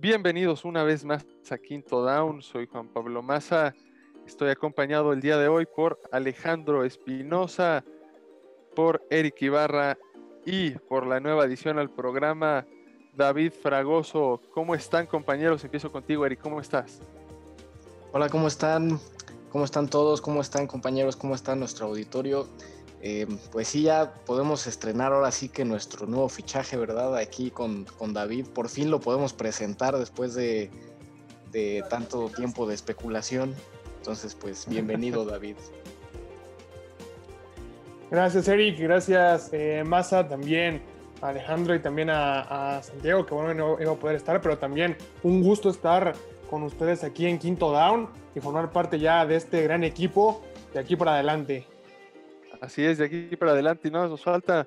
Bienvenidos una vez más a Quinto Down. Soy Juan Pablo Maza. Estoy acompañado el día de hoy por Alejandro Espinosa, por Eric Ibarra y por la nueva edición al programa David Fragoso. ¿Cómo están compañeros? Empiezo contigo, Eric. ¿Cómo estás? Hola, ¿cómo están? ¿Cómo están todos? ¿Cómo están compañeros? ¿Cómo está nuestro auditorio? Eh, pues sí, ya podemos estrenar ahora sí que nuestro nuevo fichaje, ¿verdad? Aquí con, con David. Por fin lo podemos presentar después de, de tanto tiempo de especulación. Entonces, pues bienvenido David. Gracias Eric, gracias eh, Massa, también a Alejandro y también a, a, Santiago, que bueno, no iba a poder estar, pero también un gusto estar con ustedes aquí en Quinto Down y formar parte ya de este gran equipo de aquí para adelante. Así es, de aquí para adelante y no nos falta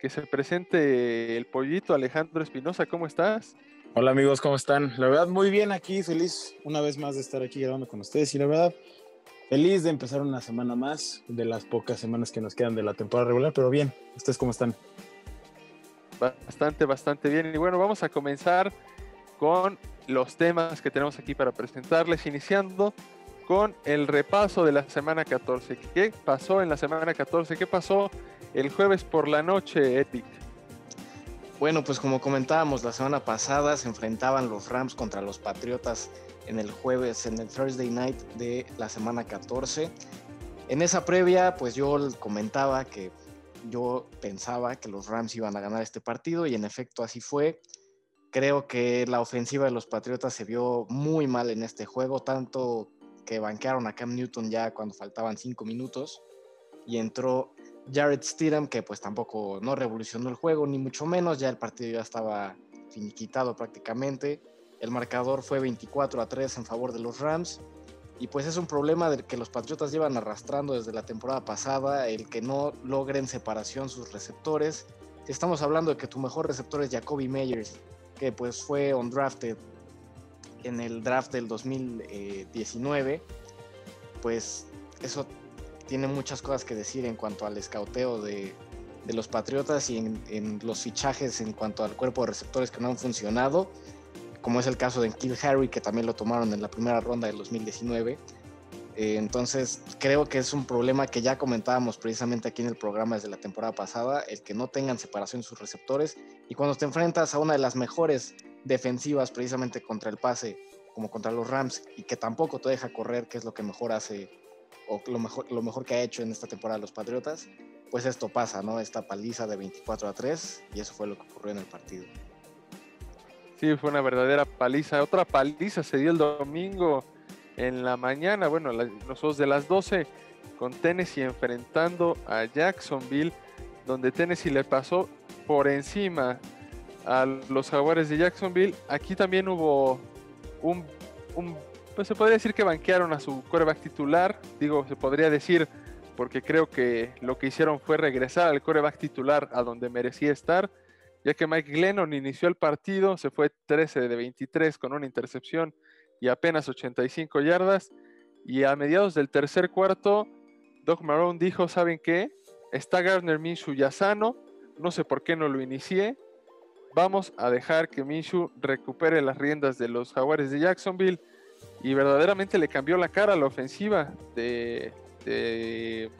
que se presente el pollito Alejandro Espinosa, ¿cómo estás? Hola amigos, ¿cómo están? La verdad, muy bien aquí, feliz una vez más de estar aquí grabando con ustedes y la verdad, feliz de empezar una semana más, de las pocas semanas que nos quedan de la temporada regular, pero bien, ¿ustedes cómo están? Bastante, bastante bien. Y bueno, vamos a comenzar con los temas que tenemos aquí para presentarles, iniciando con el repaso de la semana 14. ¿Qué pasó en la semana 14? ¿Qué pasó el jueves por la noche, Epic? Bueno, pues como comentábamos la semana pasada, se enfrentaban los Rams contra los Patriotas en el jueves, en el Thursday night de la semana 14. En esa previa, pues yo comentaba que yo pensaba que los Rams iban a ganar este partido y en efecto así fue. Creo que la ofensiva de los Patriotas se vio muy mal en este juego, tanto que banquearon a Cam Newton ya cuando faltaban cinco minutos y entró Jared Stidham, que pues tampoco no revolucionó el juego, ni mucho menos, ya el partido ya estaba finiquitado prácticamente. El marcador fue 24 a 3 en favor de los Rams. Y pues es un problema del que los Patriotas llevan arrastrando desde la temporada pasada, el que no logren separación sus receptores. Estamos hablando de que tu mejor receptor es Jacoby Meyers, que pues fue undrafted en el draft del 2019, pues eso tiene muchas cosas que decir en cuanto al escauteo de, de los Patriotas y en, en, los fichajes en cuanto al cuerpo de receptores que no han funcionado, como es el caso de Kill Harry, que también lo tomaron en la primera ronda del 2019. Eh, entonces, creo que es un problema que ya comentábamos precisamente aquí en el programa desde la temporada pasada, el que no tengan separación sus receptores. Y cuando te enfrentas a una de las mejores defensivas precisamente contra el pase, como contra los Rams, y que tampoco te deja correr, que es lo que mejor hace, o lo mejor, lo mejor que ha hecho en esta temporada los Patriotas, pues esto pasa, ¿no? Esta paliza de 24 a 3, y eso fue lo que ocurrió en el partido. Sí, fue una verdadera paliza. Otra paliza se dio el domingo en la mañana, bueno, los dos de las 12, con Tennessee enfrentando a Jacksonville, donde Tennessee le pasó por encima a los jaguares de Jacksonville. Aquí también hubo un, un, pues se podría decir que banquearon a su coreback titular, digo, se podría decir porque creo que lo que hicieron fue regresar al coreback titular a donde merecía estar, ya que Mike Glennon inició el partido, se fue 13 de 23 con una intercepción y apenas 85 yardas, y a mediados del tercer cuarto, Doc Marone dijo, ¿saben qué? Está Gardner Minshew ya sano, no sé por qué no lo inicié, vamos a dejar que Minshew recupere las riendas de los jaguares de Jacksonville y verdaderamente le cambió la cara a la ofensiva de, de,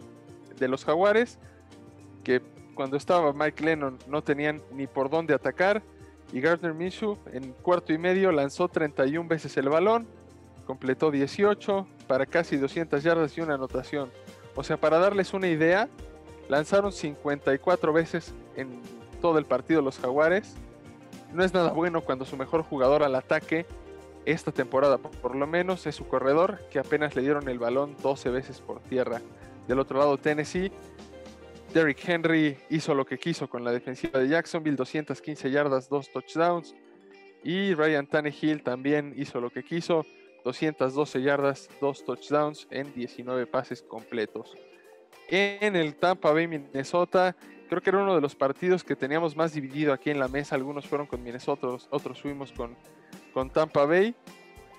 de los jaguares que cuando estaba Mike Lennon no tenían ni por dónde atacar y Gardner Minshew en cuarto y medio lanzó 31 veces el balón, completó 18 para casi 200 yardas y una anotación. O sea, para darles una idea, lanzaron 54 veces en todo el partido los Jaguares. No es nada bueno cuando su mejor jugador al ataque esta temporada, por lo menos, es su corredor, que apenas le dieron el balón 12 veces por tierra. Del otro lado, Tennessee. Derrick Henry hizo lo que quiso con la defensiva de Jacksonville, 215 yardas, 2 touchdowns. Y Ryan Tannehill también hizo lo que quiso, 212 yardas, 2 touchdowns en 19 pases completos. En el Tampa Bay, Minnesota, creo que era uno de los partidos que teníamos más dividido aquí en la mesa. Algunos fueron con Minnesota, otros fuimos con, con Tampa Bay.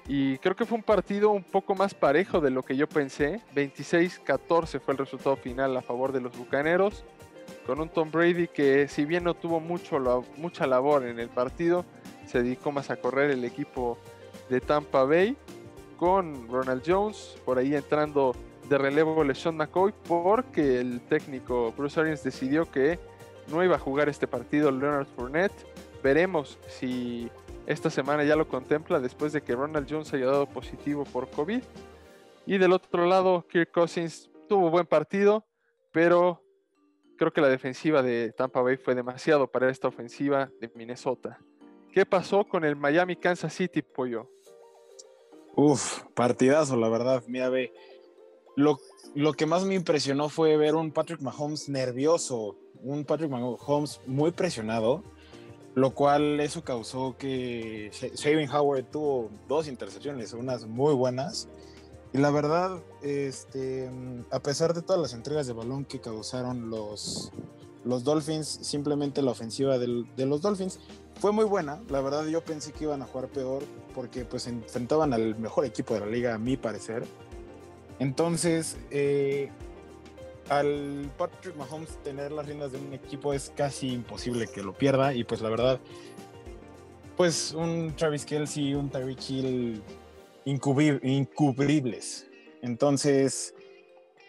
Y creo que fue un partido un poco más parejo de lo que yo pensé. 26-14 fue el resultado final a favor de los Bucaneros. Con un Tom Brady que si bien no tuvo mucho, mucha labor en el partido, se dedicó más a correr el equipo de Tampa Bay con Ronald Jones, por ahí entrando de relevo LeSean McCoy, porque el técnico Bruce Arians decidió que no iba a jugar este partido Leonard Fournette. Veremos si esta semana ya lo contempla después de que Ronald Jones haya dado positivo por COVID. Y del otro lado, Kirk Cousins tuvo buen partido, pero creo que la defensiva de Tampa Bay fue demasiado para esta ofensiva de Minnesota. ¿Qué pasó con el Miami Kansas City, Pollo? Uf, partidazo, la verdad. Mira, ve. Lo, lo que más me impresionó fue ver un Patrick Mahomes nervioso, un Patrick Mahomes muy presionado, lo cual eso causó que Shaving Howard tuvo dos intercepciones, unas muy buenas. Y la verdad, este, a pesar de todas las entregas de balón que causaron los, los Dolphins, simplemente la ofensiva del, de los Dolphins fue muy buena. La verdad yo pensé que iban a jugar peor porque pues enfrentaban al mejor equipo de la liga, a mi parecer. Entonces, eh, al Patrick Mahomes tener las riendas de un equipo es casi imposible que lo pierda y pues la verdad, pues un Travis Kelsey, un Tyreek Hill incubribles. Entonces,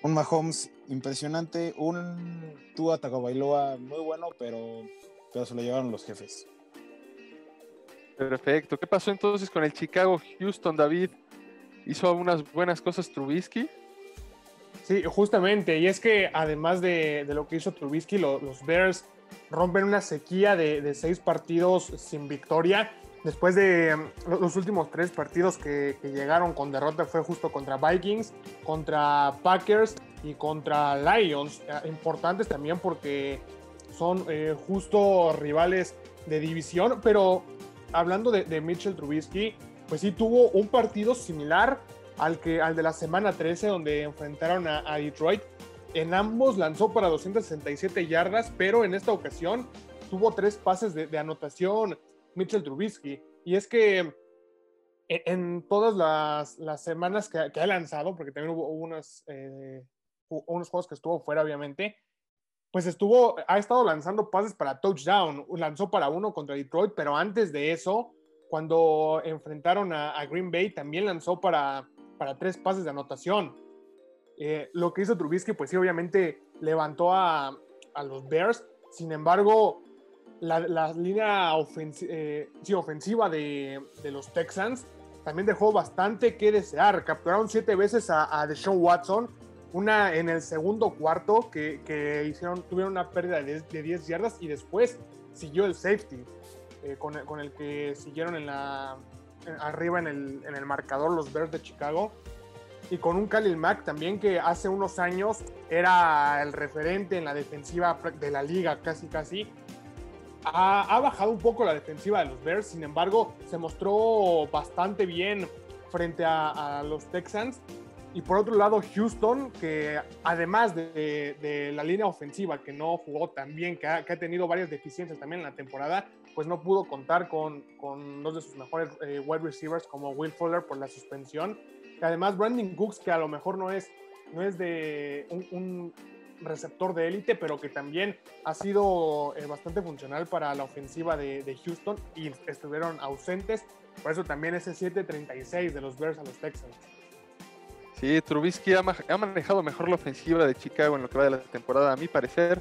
un Mahomes impresionante, un Tua Tagovailoa muy bueno, pero, pero se lo llevaron los jefes. Perfecto. ¿Qué pasó entonces con el Chicago Houston, David? ¿Hizo algunas buenas cosas Trubisky? Sí, justamente. Y es que además de, lo que hizo Trubisky, los Bears rompen una sequía de, seis partidos sin victoria. Después de mm, los últimos tres partidos que, llegaron con derrota fue justo contra Vikings, contra Packers y contra Lions. Eh, importantes también porque son eh, justo rivales de división. Pero hablando de, de Mitchell Trubisky, pues sí tuvo un partido similar al, que, al de la semana 13 donde enfrentaron a, Detroit. En ambos lanzó para 267 yardas, pero en esta ocasión tuvo tres pases de, anotación Mitchell Trubisky. Y es que en, todas las, semanas que, ha lanzado, porque también hubo unas, eh, unos juegos que estuvo fuera, obviamente, pues estuvo, ha estado lanzando pases para touchdown. Lanzó para uno contra Detroit, pero antes de eso, cuando enfrentaron a, Green Bay, también lanzó para, para tres pases de anotación. Eh, lo que hizo Trubisky, pues sí, obviamente levantó a, los Bears. Sin embargo, la, línea eh, ofensiva de, los Texans también dejó bastante que desear. Capturaron siete veces a, a Deshaun Watson, una en el segundo cuarto que, hicieron, tuvieron una pérdida de, de 10 yardas y después siguió el safety. Eh, con, el, que siguieron en la, arriba en el, marcador los Bears de Chicago. Y con un Khalil Mack también que hace unos años era el referente en la defensiva de la liga, casi casi. Ha, bajado un poco la defensiva de los Bears, sin embargo, se mostró bastante bien frente a, los Texans. Y por otro lado, Houston, que además de, la línea ofensiva, que no jugó tan bien, que ha, que ha, tenido varias deficiencias también en la temporada, pues no pudo contar con, con dos de sus mejores eh, wide receivers como Will Fuller por la suspensión. Y además Brandon Cooks, que a lo mejor no es, no es de un, receptor de élite, pero que también ha sido eh, bastante funcional para la ofensiva de, Houston y estuvieron ausentes. Por eso también ese 7-36 de los Bears a los Texans. Sí, Trubisky ha, ha, manejado mejor la ofensiva de Chicago en lo que va de la temporada, a mi parecer,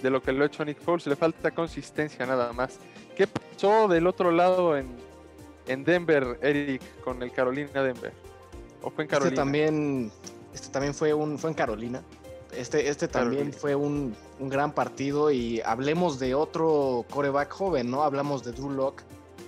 de lo que lo ha hecho Nick Foles. Le falta consistencia nada más. ¿Qué pasó del otro lado en, Denver, Eric, con el Carolina Denver? ¿O fue en este Carolina? Este también, este también fue, un, fue en Carolina. Este, este también fue un, gran partido y hablemos de otro coreback joven, ¿no? Hablamos de Drew Locke,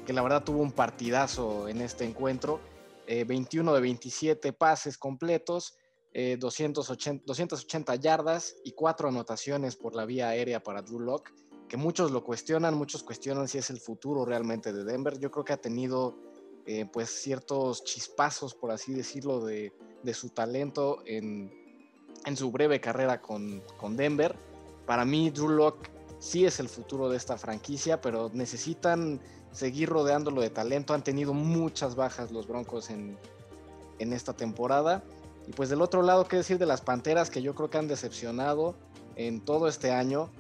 que la verdad tuvo un partidazo en este encuentro. 21 eh, de 27 pases completos, 280, eh, 280 yardas y cuatro anotaciones por la vía aérea para Drew Locke que muchos lo cuestionan, muchos cuestionan si es el futuro realmente de Denver. Yo creo que ha tenido eh, pues ciertos chispazos, por así decirlo, de, su talento en, su breve carrera con, Denver. Para mí, Drew Locke sí es el futuro de esta franquicia, pero necesitan seguir rodeándolo de talento. Han tenido muchas bajas los Broncos en, en esta temporada. Y pues del otro lado, ¿qué decir de las Panteras que yo creo que han decepcionado en todo este año?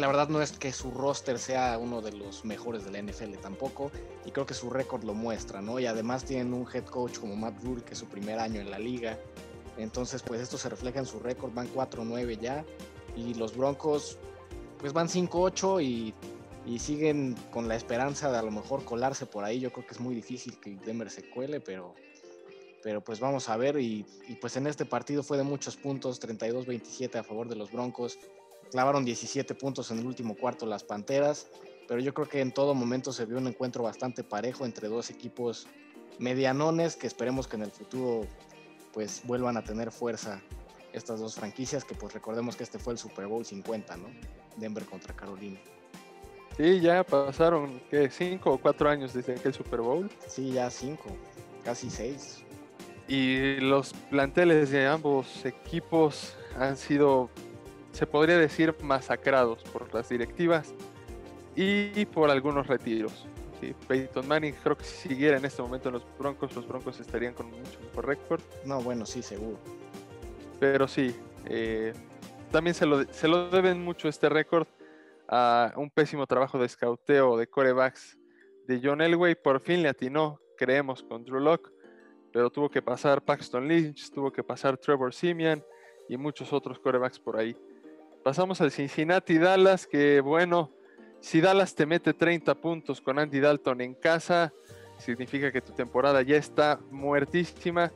La verdad no es que su roster sea uno de los mejores de la NFL tampoco, y creo que su récord lo muestra, ¿no? Y además tienen un head coach como Matt Rule, que es su primer año en la liga. Entonces, pues esto se refleja en su récord, van 4-9 ya, y los Broncos, pues van 5-8 y, y, siguen con la esperanza de a lo mejor colarse por ahí. Yo creo que es muy difícil que Denver se cuele, pero, pero pues vamos a ver. Y, y pues en este partido fue de muchos puntos, 32-27 a favor de los Broncos clavaron 17 puntos en el último cuarto las Panteras, pero yo creo que en todo momento se vio un encuentro bastante parejo entre dos equipos medianones que esperemos que en el futuro pues vuelvan a tener fuerza estas dos franquicias que pues recordemos que este fue el Super Bowl 50, ¿no? Denver contra Carolina. Sí, ya pasaron, ¿qué? ¿Cinco o cuatro años desde aquel Super Bowl? Sí, ya cinco, casi seis. Y los planteles de ambos equipos han sido se podría decir, masacrados por las directivas y por algunos retiros. Peyton Manning creo que si siguiera en este momento en los Broncos, los Broncos estarían con mucho mejor récord. No, bueno, sí, seguro. Pero sí, eh, también se lo, se lo deben mucho este récord a un pésimo trabajo de escauteo de corebacks de John Elway. Por fin le atinó, creemos, con Drew Locke, pero tuvo que pasar Paxton Lynch, tuvo que pasar Trevor Simeon y muchos otros corebacks por ahí. Pasamos al Cincinnati Dallas, que bueno, si Dallas te mete 30 puntos con Andy Dalton en casa, significa que tu temporada ya está muertísima.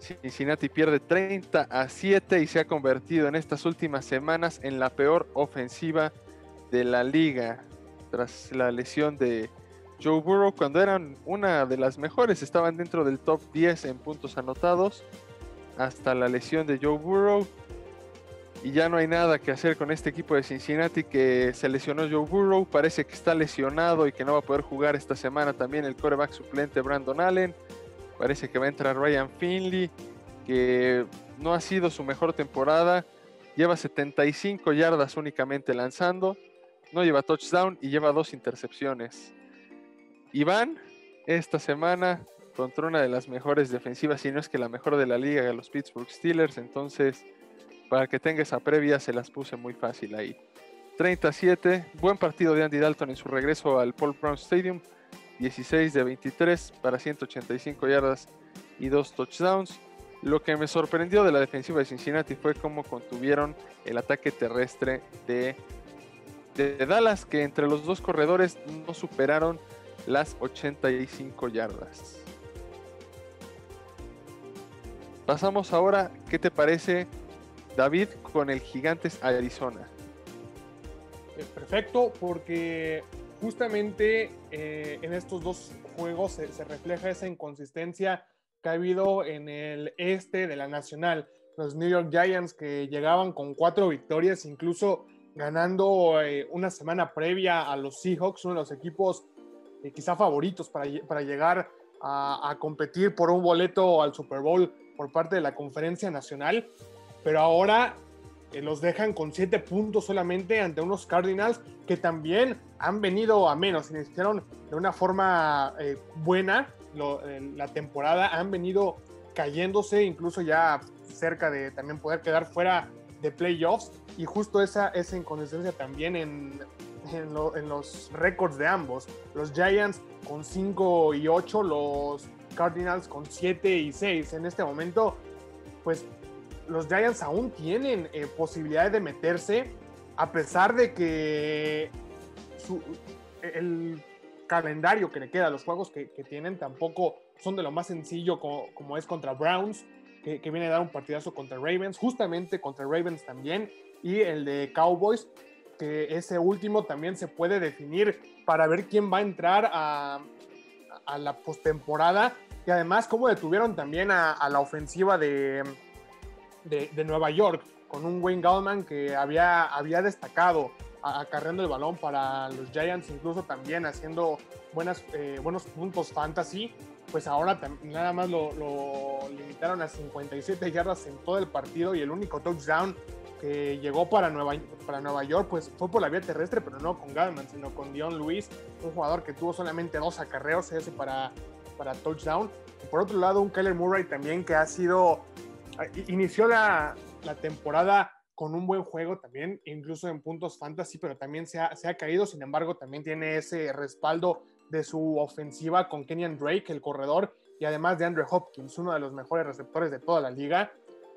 Cincinnati pierde 30 a 7 y se ha convertido en estas últimas semanas en la peor ofensiva de la liga. Tras la lesión de Joe Burrow, cuando eran una de las mejores, estaban dentro del top 10 en puntos anotados. Hasta la lesión de Joe Burrow, y ya no hay nada que hacer con este equipo de Cincinnati que se lesionó Joe Burrow, parece que está lesionado y que no va a poder jugar esta semana también el coreback suplente Brandon Allen, parece que va a entrar Ryan Finley, que no ha sido su mejor temporada, lleva 75 yardas únicamente lanzando, no lleva touchdown y lleva dos intercepciones. Iván, esta semana contra una de las mejores defensivas, si no es que la mejor de la liga, los Pittsburgh Steelers, entonces para que tenga esa previa, se las puse muy fácil ahí. 37, buen partido de Andy Dalton en su regreso al Paul Brown Stadium. 16 de 23 para 185 yardas y dos touchdowns. Lo que me sorprendió de la defensiva de Cincinnati fue cómo contuvieron el ataque terrestre de, de Dallas, que entre los dos corredores no superaron las 85 yardas. Pasamos ahora, ¿qué te parece David con el Gigantes Arizona. Eh, perfecto, porque justamente eh, en estos dos juegos se, refleja esa inconsistencia que ha habido en el este de la Nacional. Los New York Giants que llegaban con cuatro victorias, incluso ganando eh, una semana previa a los Seahawks, uno de los equipos quizá favoritos para, para llegar a, a, competir por un boleto al Super Bowl por parte de la Conferencia Nacional pero ahora eh, los dejan con siete puntos solamente ante unos Cardinals que también han venido a menos, iniciaron de una forma eh, buena la temporada, han venido cayéndose, incluso ya cerca de también poder quedar fuera de playoffs, y justo esa, esa inconsistencia también en, en, los récords de ambos. Los Giants con 5 y 8, los Cardinals con 7 y 6. En este momento, pues los Giants aún tienen eh, posibilidades de meterse, a pesar de que el calendario que le queda, los juegos que, tienen tampoco son de lo más sencillo como, es contra Browns, que, viene a dar un partidazo contra Ravens, justamente contra Ravens también, y el de Cowboys, que ese último también se puede definir para ver quién va a entrar a, la postemporada. Y además cómo detuvieron también a la ofensiva de, de, Nueva York, con un Wayne Gallman que había, había destacado acarreando el balón para los Giants, incluso también haciendo buenas, eh, buenos puntos fantasy, pues ahora nada más lo, limitaron a 57 yardas en todo el partido y el único touchdown que llegó para Nueva, para Nueva York pues fue por la vía terrestre, pero no con Gallman, sino con Dion Lewis, un jugador que tuvo solamente dos acarreos ese para, para touchdown. por otro lado, un Kyler Murray también que ha sido inició la, temporada con un buen juego también, incluso en puntos fantasy, pero también se ha, se ha caído, sin embargo, también tiene ese respaldo de su ofensiva con Kenyan Drake, el corredor, y además de Andrew Hopkins, uno de los mejores receptores de toda la liga.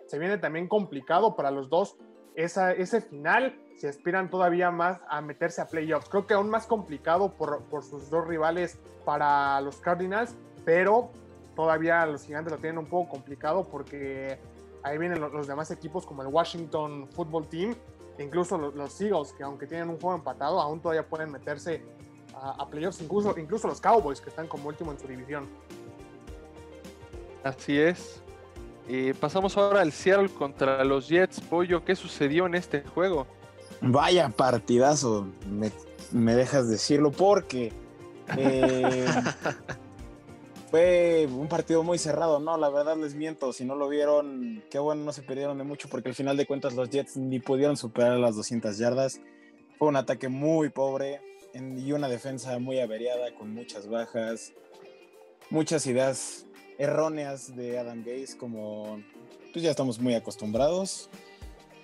Se viene también complicado para los dos esa, ese final, si aspiran todavía más a meterse a playoffs. Creo que aún más complicado por, por sus dos rivales para los Cardinals, pero todavía los gigantes lo tienen un poco complicado porque ahí vienen los, demás equipos como el Washington Football Team, e incluso los, los, Eagles, que aunque tienen un juego empatado, aún todavía pueden meterse a, a playoffs, incluso, incluso los Cowboys, que están como último en su división. Así es. Y pasamos ahora al Seattle contra los Jets. Pollo, ¿qué sucedió en este juego? Vaya partidazo, me, me dejas decirlo, porque eh, fue un partido muy cerrado, ¿no? La verdad les miento, si no lo vieron, qué bueno, no se perdieron de mucho, porque al final de cuentas los Jets ni pudieron superar las 200 yardas. Fue un ataque muy pobre y una defensa muy averiada, con muchas bajas, muchas ideas erróneas de Adam Gaze, como pues ya estamos muy acostumbrados,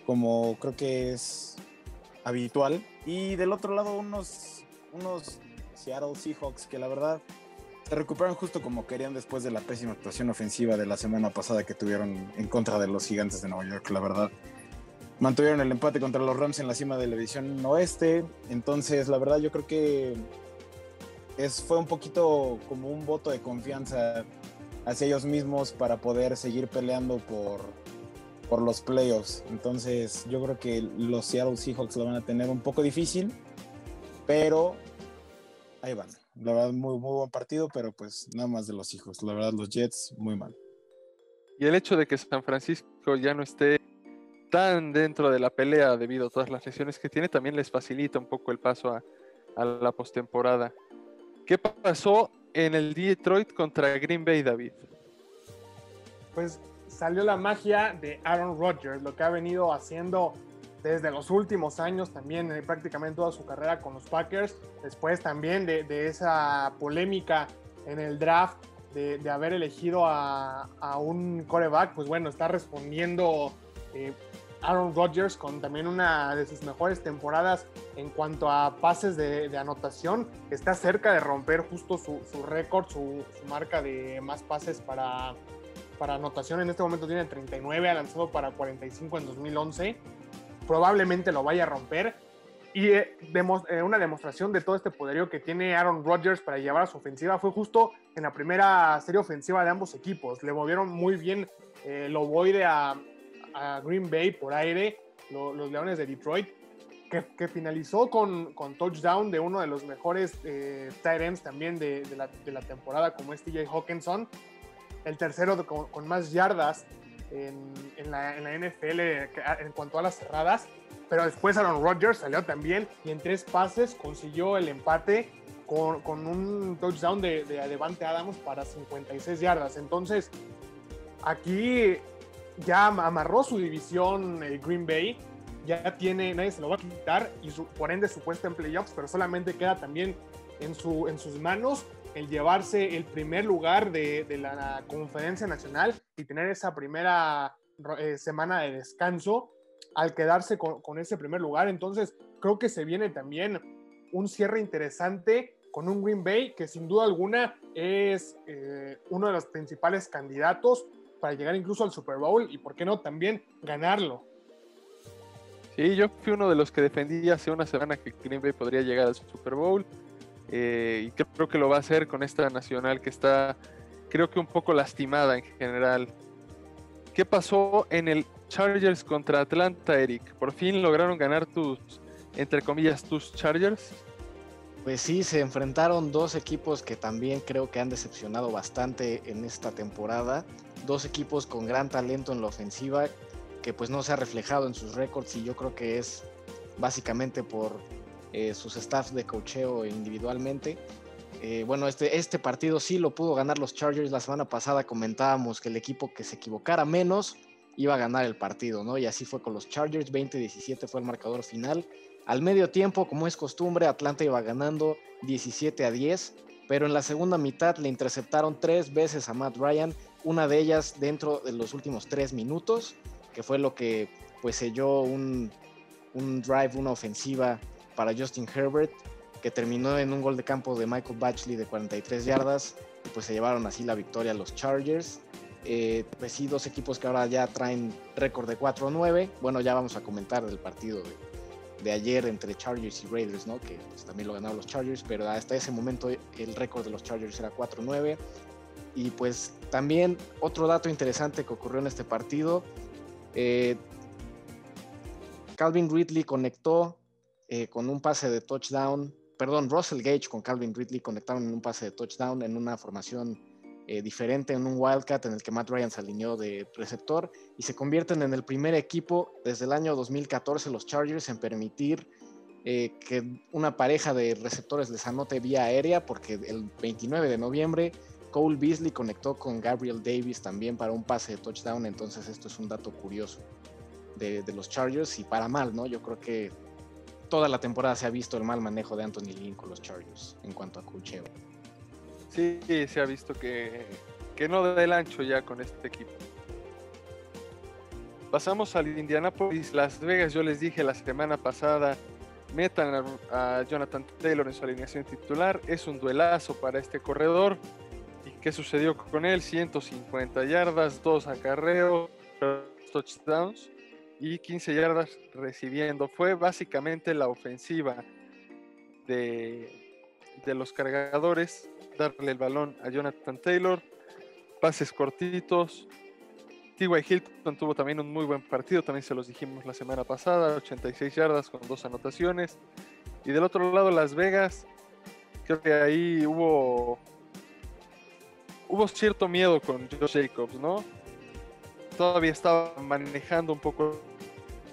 como creo que es habitual. Y del otro lado, unos, unos Seattle Seahawks que la verdad se recuperan justo como querían después de la pésima actuación ofensiva de la semana pasada que tuvieron en contra de los gigantes de Nueva York, la verdad. Mantuvieron el empate contra los Rams en la cima de la división oeste. Entonces, la verdad, yo creo que es, fue un poquito como un voto de confianza hacia ellos mismos para poder seguir peleando por, por los playoffs. Entonces yo creo que los Seattle Seahawks lo van a tener un poco difícil, pero ahí van. La verdad, muy, muy buen partido, pero pues nada más de los hijos. La verdad, los Jets, muy mal. Y el hecho de que San Francisco ya no esté tan dentro de la pelea debido a todas las lesiones que tiene, también les facilita un poco el paso a, a la postemporada. ¿Qué pasó en el Detroit contra Green Bay, David? Pues salió la magia de Aaron Rodgers, lo que ha venido haciendo desde los últimos años, también eh, prácticamente toda su carrera con los Packers, después también de, de esa polémica en el draft de, de haber elegido a, a, un coreback, pues bueno, está respondiendo eh, Aaron Rodgers con también una de sus mejores temporadas en cuanto a pases de, de anotación. Está cerca de romper justo su, su récord, su, su, marca de más pases para, para anotación. En este momento tiene 39, ha lanzado para 45 en 2011. Probablemente lo vaya a romper. Y eh, demos, eh, una demostración de todo este poderío que tiene Aaron Rodgers para llevar a su ofensiva fue justo en la primera serie ofensiva de ambos equipos. Le movieron muy bien eh, el ovoide a, a Green Bay por aire, lo, los Leones de Detroit, que, finalizó con, con, touchdown de uno de los mejores tight ends también de, la, temporada, como es TJ Hawkinson. El tercero con, más yardas en, la, NFL en cuanto a las cerradas. Pero después Aaron Rodgers salió también y en tres pases consiguió el empate con, un touchdown de, de Adams para 56 yardas. Entonces, aquí ya amarró su división el Green Bay, ya tiene, nadie se lo va a quitar y su, por ende su puesto en playoffs, pero solamente queda también en, su, en sus manos el llevarse el primer lugar de, la conferencia nacional y tener esa primera eh, semana de descanso al quedarse con, con, ese primer lugar. Entonces creo que se viene también un cierre interesante con un Green Bay que sin duda alguna es eh, uno de los principales candidatos para llegar incluso al Super Bowl y, ¿por qué no, también ganarlo? Sí, yo fui uno de los que defendí hace una semana que Green Bay podría llegar al Super Bowl eh, y creo que lo va a hacer con esta nacional que está, creo que un poco lastimada en general. ¿Qué pasó en el Chargers contra Atlanta, Eric? ¿Por fin lograron ganar tus, entre comillas, tus Chargers? Pues sí, se enfrentaron dos equipos que también creo que han decepcionado bastante en esta temporada. Dos equipos con gran talento en la ofensiva que pues no se ha reflejado en sus récords y yo creo que es básicamente por eh, sus staffs de cocheo individualmente. Eh, bueno, este, este partido sí lo pudo ganar los Chargers. La semana pasada comentábamos que el equipo que se equivocara menos iba a ganar el partido, ¿no? Y así fue con los Chargers. 20-17 fue el marcador final. Al medio tiempo, como es costumbre, Atlanta iba ganando 17 a 10, pero en la segunda mitad le interceptaron tres veces a Matt Ryan, una de ellas dentro de los últimos tres minutos, que fue lo que pues selló un, un drive, una ofensiva para Justin Herbert, que terminó en un gol de campo de Michael Batchley de 43 yardas, y pues se llevaron así la victoria a los Chargers. Eh, pues sí, dos equipos que ahora ya traen récord de 4-9. Bueno, ya vamos a comentar del partido de, ayer entre Chargers y Raiders, ¿no? Que pues, también lo ganaron los Chargers, pero hasta ese momento el récord de los Chargers era 4-9. Y pues también otro dato interesante que ocurrió en este partido, eh, Calvin Ridley conectó eh, con un pase de touchdown, perdón, Russell Gage con Calvin Ridley conectaron en un pase de touchdown en una formación eh, diferente, en un Wildcat en el que Matt Ryan se alineó de receptor y se convierten en el primer equipo desde el año 2014 los Chargers en permitir eh, que una pareja de receptores les anote vía aérea porque el 29 de noviembre Cole Beasley conectó con Gabriel Davis también para un pase de touchdown, entonces esto es un dato curioso de, de los Chargers y para mal, ¿no? Yo creo que toda la temporada se ha visto el mal manejo de Anthony Lynn con los Chargers en cuanto a cocheo. Sí, se ha visto que, que no da el ancho ya con este equipo. Pasamos al Indianapolis, Las Vegas. Yo les dije la semana pasada, metan a, Jonathan Taylor en su alineación titular. Es un duelazo para este corredor. ¿Y qué sucedió con él? 150 yardas, 2 acarreos, touchdowns y 15 yardas recibiendo. Fue básicamente la ofensiva de, de los cargadores darle el balón a Jonathan Taylor, pases cortitos. T.Y. Hilton tuvo también un muy buen partido, también se los dijimos la semana pasada, 86 yardas con dos anotaciones. Y del otro lado, Las Vegas, creo que ahí hubo hubo cierto miedo con Josh Jacobs, ¿no? Todavía estaba manejando un poco,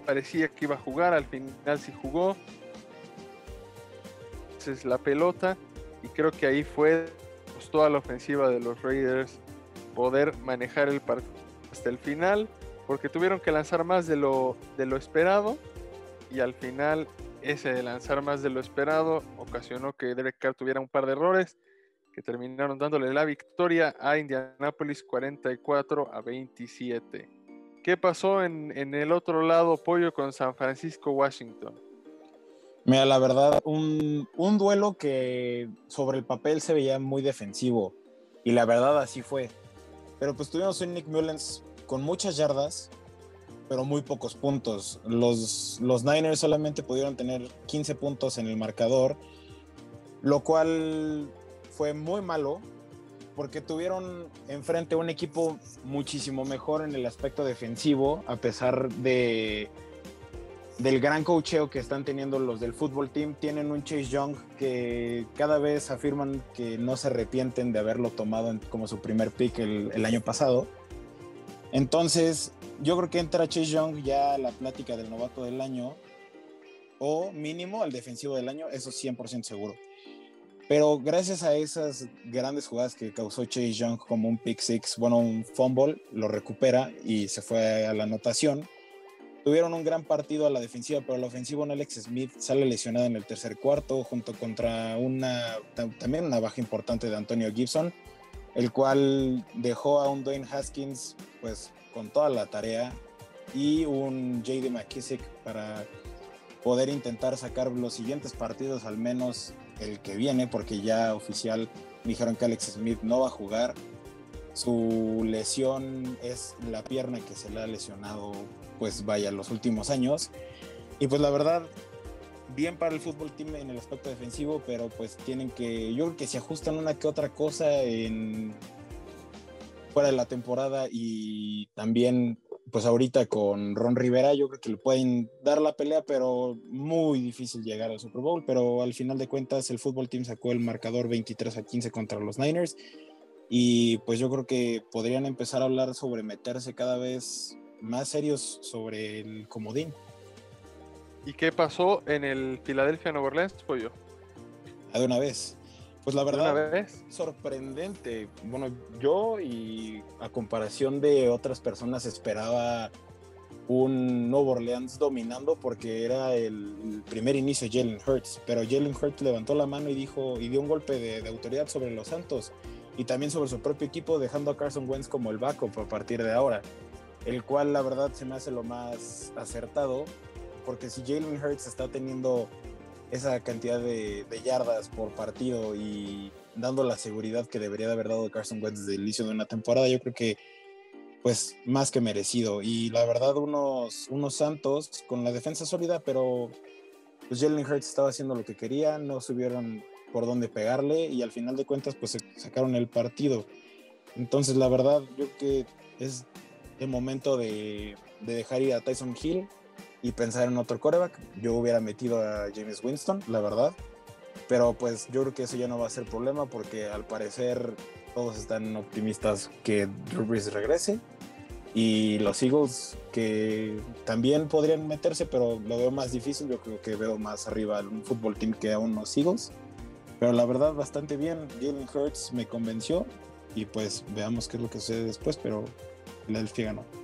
parecía que iba a jugar, al final sí jugó. Es la pelota y creo que ahí fue pues, toda la ofensiva de los Raiders poder manejar el partido hasta el final, porque tuvieron que lanzar más de lo, de lo esperado y al final ese de lanzar más de lo esperado ocasionó que Derek Carr tuviera un par de errores que terminaron dándole la victoria a Indianapolis 44 a 27. ¿Qué pasó en, en el otro lado, Pollo, con San Francisco, Washington? Mira, la verdad, un, un, duelo que sobre el papel se veía muy defensivo. Y la verdad así fue. Pero pues tuvimos un Nick Mullens con muchas yardas, pero muy pocos puntos. Los, los Niners solamente pudieron tener 15 puntos en el marcador, lo cual fue muy malo porque tuvieron enfrente un equipo muchísimo mejor en el aspecto defensivo, a pesar de del gran coacheo que están teniendo los del fútbol team. Tienen un Chase Young que cada vez afirman que no se arrepienten de haberlo tomado como su primer pick el, el, año pasado. Entonces, yo creo que entra Chase Young ya a la plática del novato del año o mínimo al defensivo del año, eso 100% seguro. Pero gracias a esas grandes jugadas que causó Chase Young como un pick six, bueno, un fumble, lo recupera y se fue a la anotación. Tuvieron un gran partido a la defensiva, pero la ofensiva Alex Smith sale lesionado en el tercer cuarto, junto contra una también una baja importante de Antonio Gibson, el cual dejó a un Dwayne Haskins pues con toda la tarea y un JD McKissick para poder intentar sacar los siguientes partidos, al menos el que viene, porque ya oficial dijeron que Alex Smith no va a jugar. Su lesión es la pierna que se le ha lesionado pues vaya, los últimos años. Y pues la verdad, bien para el fútbol team en el aspecto defensivo, pero pues tienen que, yo creo que se ajustan una que otra cosa en fuera de la temporada y también pues ahorita con Ron Rivera yo creo que le pueden dar la pelea, pero muy difícil llegar al Super Bowl, pero al final de cuentas el fútbol team sacó el marcador 23 a 15 contra los Niners y pues yo creo que podrían empezar a hablar sobre meterse cada vez más serios sobre el comodín. ¿Y qué pasó en el Philadelphia Nueva Orleans, pollo? Ah, de una vez. Pues la verdad, vez? sorprendente. Bueno, yo y a comparación de otras personas esperaba un Nuevo Orleans dominando porque era el primer inicio de Jalen Hurts, pero Jalen Hurts levantó la mano y dijo y dio un golpe de, de, autoridad sobre los Santos y también sobre su propio equipo, dejando a Carson Wentz como el backup a partir de ahora. el cual la verdad se me hace lo más acertado, porque si Jalen Hurts está teniendo esa cantidad de, yardas por partido y dando la seguridad que debería de haber dado Carson Wentz desde el inicio de una temporada, yo creo que pues más que merecido. Y la verdad, unos, unos Santos con la defensa sólida, pero pues Jalen Hurts estaba haciendo lo que quería, no subieron por dónde pegarle y al final de cuentas pues sacaron el partido. Entonces la verdad yo creo que es el momento de, de dejar ir a Tyson Hill y pensar en otro coreback. Yo hubiera metido a James Winston, la verdad. Pero pues yo creo que eso ya no va a ser problema porque al parecer todos están optimistas que Drew Brees regrese. Y los Eagles que también podrían meterse, pero lo veo más difícil. Yo creo que veo más arriba un fútbol team que a unos Eagles. Pero la verdad, bastante bien. Jalen Hurts me convenció. Y pues veamos qué es lo que sucede después. Pero Philadelphia ganó.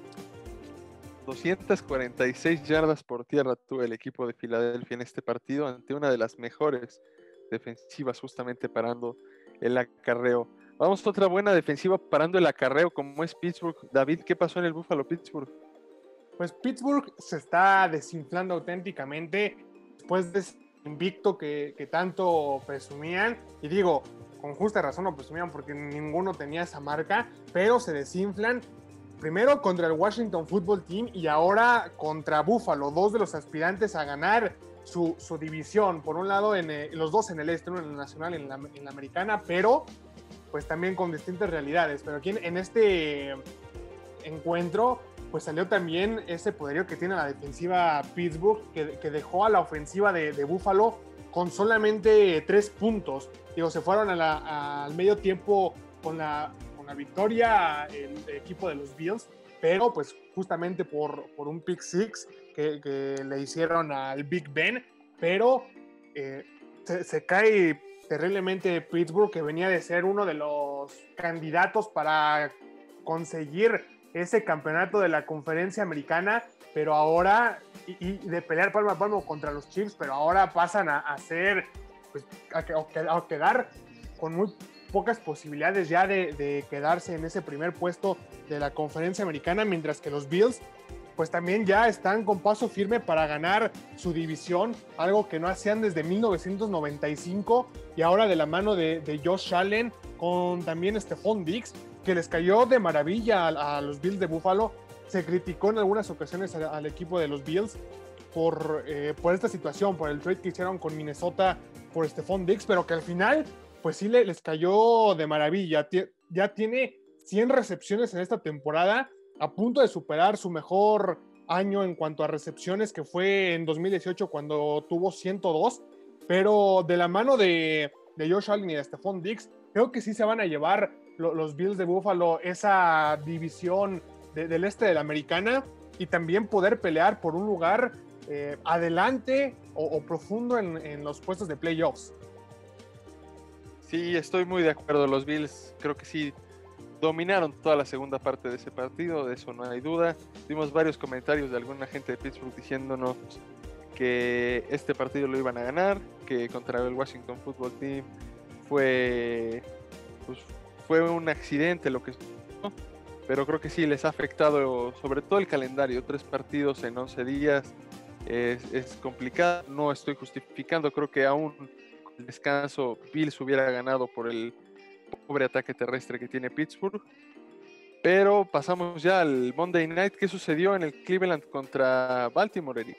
246 yardas por tierra tuvo el equipo de Filadelfia en este partido ante una de las mejores defensivas justamente parando el acarreo. Vamos a otra buena defensiva parando el acarreo como es Pittsburgh. David, ¿qué pasó en el Buffalo Pittsburgh? Pues Pittsburgh se está desinflando auténticamente después de ese invicto que, que tanto presumían. Y digo, con justa razón lo presumían porque ninguno tenía esa marca, pero se desinflan primero contra el Washington Football Team y ahora contra Buffalo, dos de los aspirantes a ganar su, división. Por un lado, en, eh, los dos en el este, uno en la nacional y en la, americana, pero pues también con distintas realidades. Pero aquí en, este encuentro, pues salió también ese poderío que tiene la defensiva Pittsburgh, que, dejó a la ofensiva de, de, Buffalo con solamente tres puntos. Digo, se fueron al medio tiempo con la victoria el equipo de los Bills, pero pues justamente por, por un pick six que, le hicieron al Big Ben, pero eh, se, cae terriblemente Pittsburgh, que venía de ser uno de los candidatos para conseguir ese campeonato de la conferencia americana, pero ahora, y, de pelear palmo a palmo contra los Chiefs, pero ahora pasan a, ser, pues, a quedar con muy pocas posibilidades ya de, quedarse en ese primer puesto de la conferencia americana, mientras que los Bills pues también ya están con paso firme para ganar su división, algo que no hacían desde 1995 y ahora de la mano de, Josh Allen con también Stephon Diggs, que les cayó de maravilla a, los Bills de Buffalo. Se criticó en algunas ocasiones al, equipo de los Bills por, eh, por esta situación, por el trade que hicieron con Minnesota por Stephon Diggs, pero que al final pues sí les cayó de maravilla. Ya tiene 100 recepciones en esta temporada, a punto de superar su mejor año en cuanto a recepciones, que fue en 2018 cuando tuvo 102. Pero de la mano de, Josh Allen y de Stephon Diggs, creo que sí se van a llevar los Bills de Buffalo esa división del este de la americana y también poder pelear por un lugar eh, adelante o, profundo en, en los puestos de playoffs. Sí, estoy muy de acuerdo. Los Bills creo que sí dominaron toda la segunda parte de ese partido, de eso no hay duda. Vimos varios comentarios de alguna gente de Pittsburgh diciéndonos que este partido lo iban a ganar, que contra el Washington Football Team fue pues, fue un accidente lo que pero creo que sí les ha afectado sobre todo el calendario, tres partidos en 11 días es complicado, no estoy justificando, creo que aún descanso Bills hubiera ganado por el pobre ataque terrestre que tiene Pittsburgh. Pero pasamos ya al Monday Night. ¿Qué sucedió en el Cleveland contra Baltimore, Eric?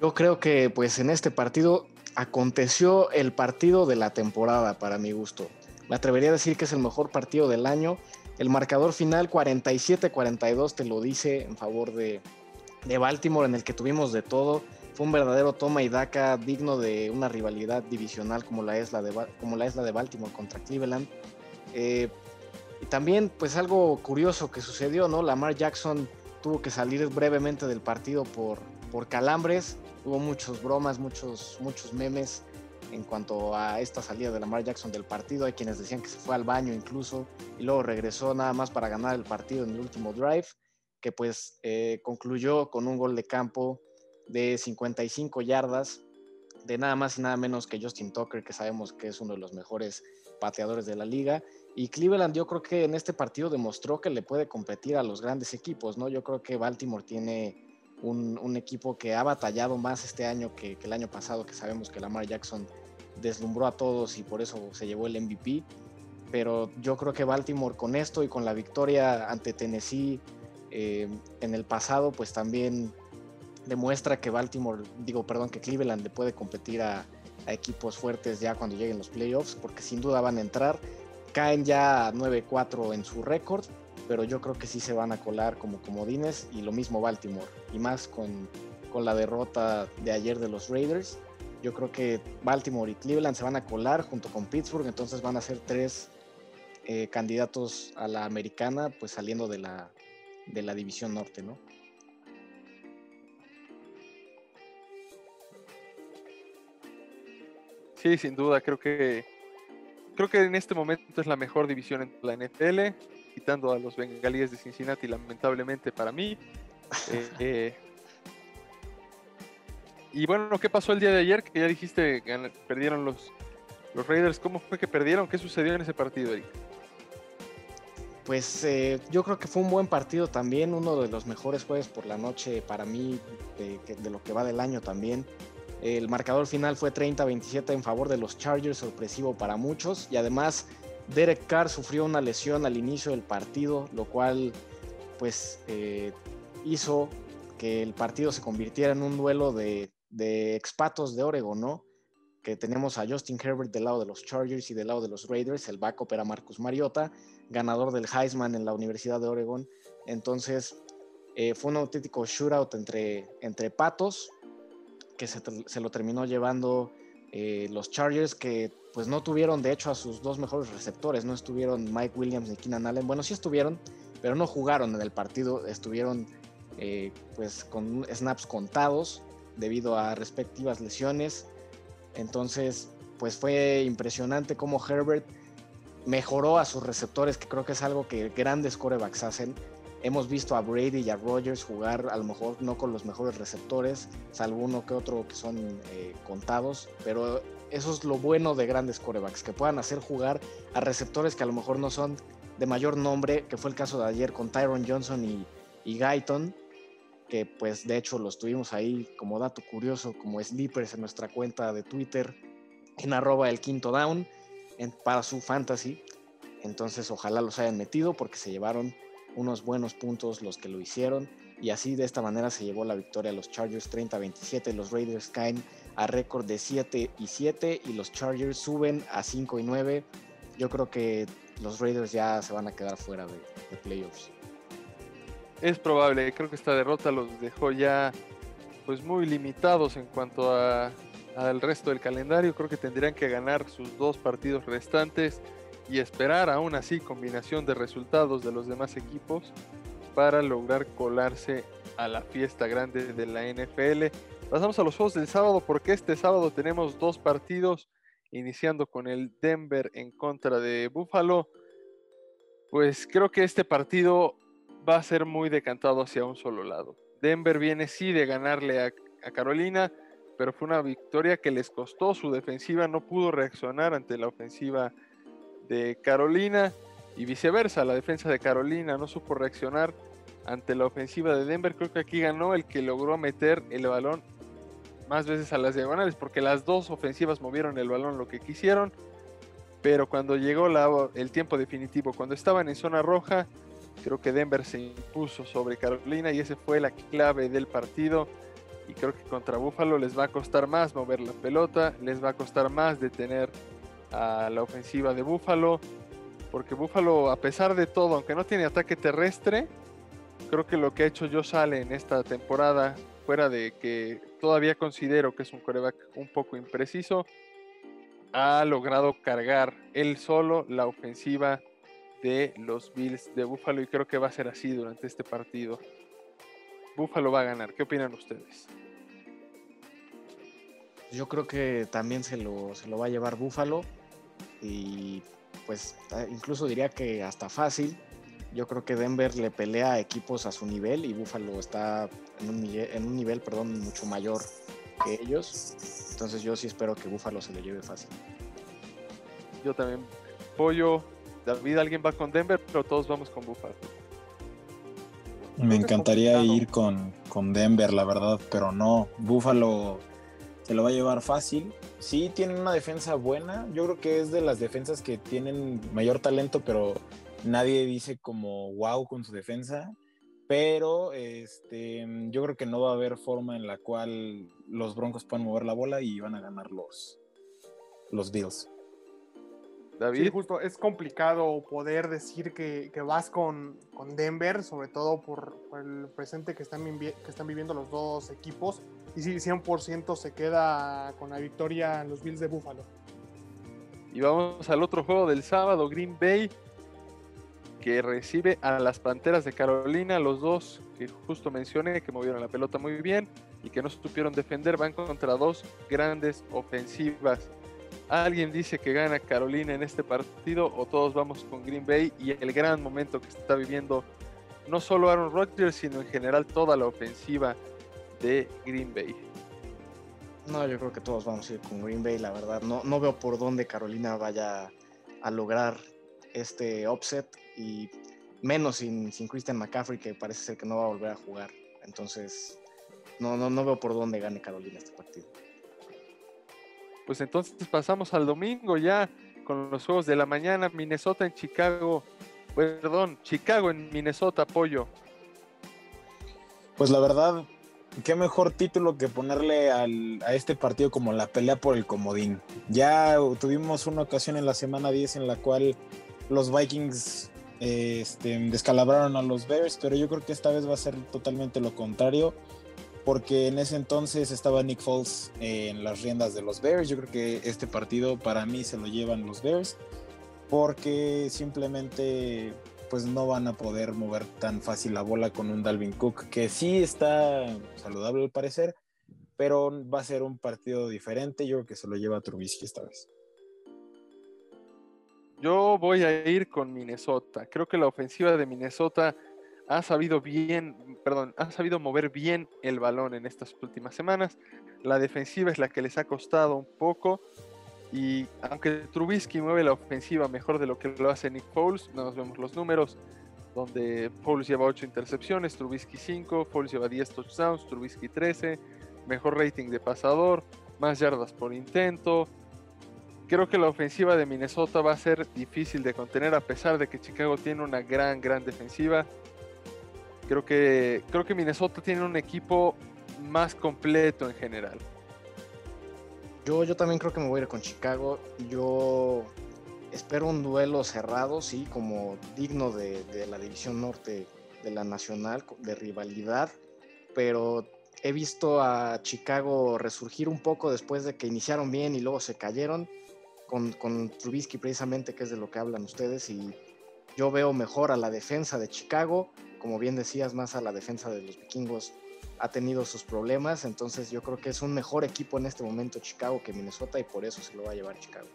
Yo creo que pues en este partido aconteció el partido de la temporada para mi gusto. Me atrevería a decir que es el mejor partido del año. El marcador final 47-42 te lo dice en favor de, de Baltimore en el que tuvimos de todo fue un verdadero toma y daca digno de una rivalidad divisional como la es la de, como la, es la de Baltimore contra Cleveland. Eh, y también, pues algo curioso que sucedió, ¿no? Lamar Jackson tuvo que salir brevemente del partido por, por calambres. Hubo muchos bromas, muchos, muchos memes en cuanto a esta salida de Lamar Jackson del partido. Hay quienes decían que se fue al baño incluso y luego regresó nada más para ganar el partido en el último drive, que pues eh, concluyó con un gol de campo de 55 yardas de nada más y nada menos que Justin Tucker, que sabemos que es uno de los mejores pateadores de la liga. Y Cleveland yo creo que en este partido demostró que le puede competir a los grandes equipos, ¿no? Yo creo que Baltimore tiene un, equipo que ha batallado más este año que, el año pasado, que sabemos que Lamar Jackson deslumbró a todos y por eso se llevó el MVP. Pero yo creo que Baltimore con esto y con la victoria ante Tennessee eh, en el pasado, pues también demuestra que Baltimore, digo, perdón, que Cleveland le puede competir a, equipos fuertes ya cuando lleguen los playoffs, porque sin duda van a entrar. Caen ya 9-4 en su récord, pero yo creo que sí se van a colar como comodines y lo mismo Baltimore, y más con, la derrota de ayer de los Raiders. Yo creo que Baltimore y Cleveland se van a colar junto con Pittsburgh, entonces van a ser tres eh, candidatos a la americana, pues saliendo de la, de la división norte, ¿no? Sí, sin duda, creo que creo que en este momento es la mejor división en la NFL, quitando a los bengalíes de Cincinnati, lamentablemente para mí. Eh, eh, y bueno, ¿qué pasó el día de ayer? Que ya dijiste que perdieron los, los Raiders. ¿Cómo fue que perdieron? ¿Qué sucedió en ese partido, Eric? Pues eh, yo creo que fue un buen partido también, uno de los mejores jueves por la noche para mí, de lo que va del año también. El marcador final fue 30-27 en favor de los Chargers, sorpresivo para muchos. Y además, Derek Carr sufrió una lesión al inicio del partido, lo cual pues eh, hizo que el partido se convirtiera en un duelo de, expatos de Oregon, ¿no? Que tenemos a Justin Herbert del lado de los Chargers y del lado de los Raiders. El backup era Marcus Mariota, ganador del Heisman en la Universidad de Oregon. Entonces, eh, fue un auténtico shootout entre, entre patos que se, lo terminó llevando eh, los Chargers, que pues no tuvieron de hecho a sus dos mejores receptores, no estuvieron Mike Williams ni Keenan Allen, bueno sí estuvieron, pero no jugaron en el partido, estuvieron eh, pues con snaps contados debido a respectivas lesiones, entonces pues fue impresionante cómo Herbert mejoró a sus receptores, que creo que es algo que grandes corebacks hacen, Hemos visto a Brady y a Rogers jugar a lo mejor no con los mejores receptores, salvo uno que otro que son eh, contados, pero eso es lo bueno de grandes corebacks, que puedan hacer jugar a receptores que a lo mejor no son de mayor nombre, que fue el caso de ayer con Tyron Johnson y, y Guyton, que pues de hecho los tuvimos ahí como dato curioso, como sleepers en nuestra cuenta de Twitter, en arroba el quinto down, para su fantasy. Entonces ojalá los hayan metido porque se llevaron unos buenos puntos los que lo hicieron y así de esta manera se llevó la victoria a los Chargers 30-27, los Raiders caen a récord de 7 y 7 y los Chargers suben a 5 y 9. Yo creo que los Raiders ya se van a quedar fuera de, playoffs. Es probable, creo que esta derrota los dejó ya pues muy limitados en cuanto al resto del calendario. Creo que tendrían que ganar sus dos partidos restantes y esperar aún así combinación de resultados de los demás equipos para lograr colarse a la fiesta grande de la NFL. Pasamos a los juegos del sábado porque este sábado tenemos dos partidos iniciando con el Denver en contra de Buffalo. Pues creo que este partido va a ser muy decantado hacia un solo lado. Denver viene sí de ganarle a, a Carolina, pero fue una victoria que les costó. Su defensiva no pudo reaccionar ante la ofensiva de Carolina y viceversa. La defensa de Carolina no supo reaccionar ante la ofensiva de Denver. Creo que aquí ganó el que logró meter el balón más veces a las diagonales, porque las dos ofensivas movieron el balón lo que quisieron. Pero cuando llegó el tiempo definitivo, cuando estaban en zona roja, creo que Denver se impuso sobre Carolina y esa fue la clave del partido. Y creo que contra Buffalo les va a costar más mover la pelota, les va a costar más detener a la ofensiva de Buffalo, porque Buffalo, a pesar de todo, aunque no tiene ataque terrestre, creo que lo que ha hecho Josh Allen esta temporada, fuera de que todavía considero que es un coreback un poco impreciso, ha logrado cargar él solo la ofensiva de los Bills de Buffalo y creo que va a ser así durante este partido. Buffalo va a ganar. ¿Qué opinan ustedes? Yo creo que también se lo, se lo va a llevar Buffalo y pues incluso diría que hasta fácil. Yo creo que Denver le pelea a equipos a su nivel y Buffalo está en un, nivel, en un nivel perdón, mucho mayor que ellos. Entonces yo sí espero que Buffalo se lo lleve fácil. Yo también. Pollo, David, alguien va con Denver, pero todos vamos con Buffalo. Me encantaría ir con, con Denver, la verdad, pero no. Buffalo se lo va a llevar fácil. Sí, tienen una defensa buena. Yo creo que es de las defensas que tienen mayor talento, pero nadie dice como wow con su defensa. Pero este, yo creo que no va a haber forma en la cual los Broncos puedan mover la bola y van a ganar los, los Bills. David. Sí, justo es complicado poder decir que, vas con, Denver, sobre todo por, el presente que están, que están viviendo los dos equipos. Y sí, 100% se queda con la victoria en los Bills de Buffalo. Y vamos al otro juego del sábado, Green Bay, que recibe a las Panteras de Carolina, los dos que justo mencioné, que movieron la pelota muy bien y que no supieron defender, van contra dos grandes ofensivas. ¿Alguien dice que gana Carolina en este partido o todos vamos con Green Bay y el gran momento que está viviendo no solo Aaron Rodgers, sino en general toda la ofensiva de Green Bay? No, yo creo que todos vamos a ir con Green Bay, la verdad. No, no veo por dónde Carolina vaya a lograr este offset y menos sin, sin Christian McCaffrey, que parece ser que no va a volver a jugar. Entonces, no, no, no veo por dónde gane Carolina este partido. Pues entonces pasamos al domingo ya con los juegos de la mañana. Minnesota en Chicago. Perdón, Chicago en Minnesota, apoyo. Pues la verdad, qué mejor título que ponerle a este partido como la pelea por el comodín. Ya tuvimos una ocasión en la semana 10 en la cual los Vikings este, descalabraron a los Bears, pero yo creo que esta vez va a ser totalmente lo contrario porque en ese entonces estaba Nick Foles en las riendas de los Bears. Yo creo que este partido para mí se lo llevan los Bears, porque simplemente pues no van a poder mover tan fácil la bola con un Dalvin Cook, que sí está saludable al parecer, pero va a ser un partido diferente. Yo creo que se lo lleva Trubisky esta vez. Yo voy a ir con Minnesota. Creo que la ofensiva de Minnesota ha sabido bien, perdón, ha sabido mover bien el balón en estas últimas semanas. La defensiva es la que les ha costado un poco. Y aunque Trubisky mueve la ofensiva mejor de lo que lo hace Nick Foles, nos vemos los números, donde Foles lleva 8 intercepciones, Trubisky 5, Foles lleva 10 touchdowns, Trubisky 13, mejor rating de pasador, más yardas por intento. Creo que la ofensiva de Minnesota va a ser difícil de contener a pesar de que Chicago tiene una gran, gran defensiva. Creo que, creo que Minnesota tiene un equipo más completo en general. Yo, yo también creo que me voy a ir con Chicago. Yo espero un duelo cerrado, sí, como digno de, de la División Norte de la Nacional, de rivalidad. Pero he visto a Chicago resurgir un poco después de que iniciaron bien y luego se cayeron. Con, con Trubisky precisamente, que es de lo que hablan ustedes. Y yo veo mejor a la defensa de Chicago. Como bien decías, más a la defensa de los vikingos ha tenido sus problemas, entonces yo creo que es un mejor equipo en este momento Chicago que Minnesota y por eso se lo va a llevar Chicago.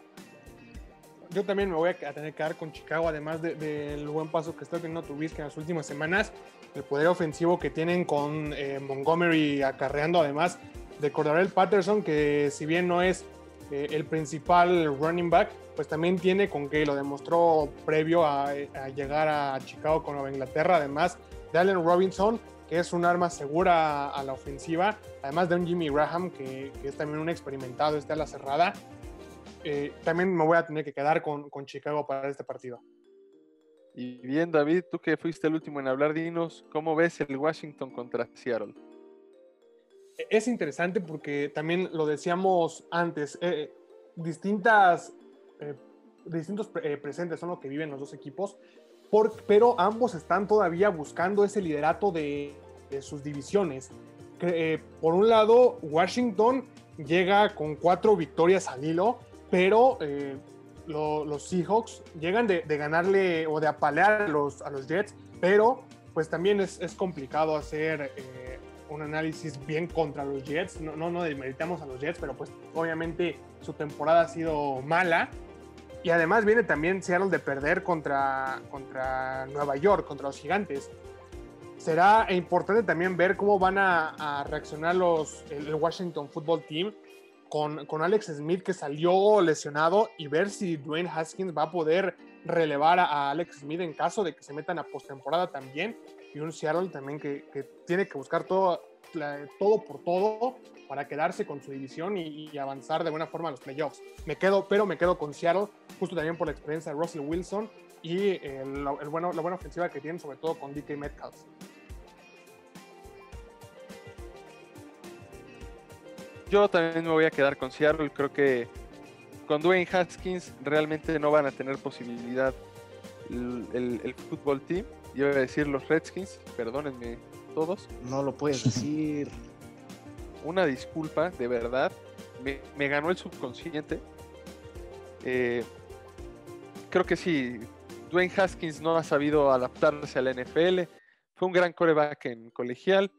Yo también me voy a tener que dar con Chicago, además del buen paso que está teniendo Trubisky en las últimas semanas, el poder ofensivo que tienen con eh, Montgomery acarreando, además de Cordarel Patterson, que si bien no es eh, el principal running back, pues también tiene con que lo demostró previo a, llegar a Chicago con Nueva Inglaterra, además de Allen Robinson, que es un arma segura a, la ofensiva, además de un Jimmy Graham, que, es también un experimentado, está a la cerrada. Eh, también me voy a tener que quedar con, con, Chicago para este partido. Y bien, David, tú que fuiste el último en hablar, dinos, ¿cómo ves el Washington contra Seattle? es interesante porque también lo decíamos antes, eh, distintas, eh, distintos eh, presentes son los que viven los dos equipos, pero ambos están todavía buscando ese liderato de, sus divisiones. por un lado, Washington llega con cuatro victorias al hilo, pero los Seahawks llegan de, ganarle o de apalear a los, a los Jets, pero pues también es, es complicado hacer un análisis bien contra los Jets. No, no, no a los Jets, pero pues obviamente su temporada ha sido mala. Y además viene también Seattle de perder contra, contra Nueva York, contra los gigantes. será importante también ver cómo van a, reaccionar los, el, Washington Football Team con, con, Alex Smith que salió lesionado y ver si Dwayne Haskins va a poder relevar a, Alex Smith en caso de que se metan a postemporada también y un Seattle también que, que tiene que buscar todo, todo por todo para quedarse con su división y, avanzar de buena forma a los playoffs. Me quedo, pero me quedo con Seattle, justo también por la experiencia de Russell Wilson y el, bueno, la buena ofensiva que tienen, sobre todo con DK Metcalf. Yo también me voy a quedar con Seattle. Creo que con Dwayne Haskins realmente no van a tener posibilidad el, el, fútbol team. Yo voy a decir los Redskins, perdónenme todos. No lo puedes decir. Una disculpa, de verdad. Me, ganó el subconsciente. Eh, creo que sí, Dwayne Haskins no ha sabido adaptarse a la NFL. Fue un gran coreback en colegial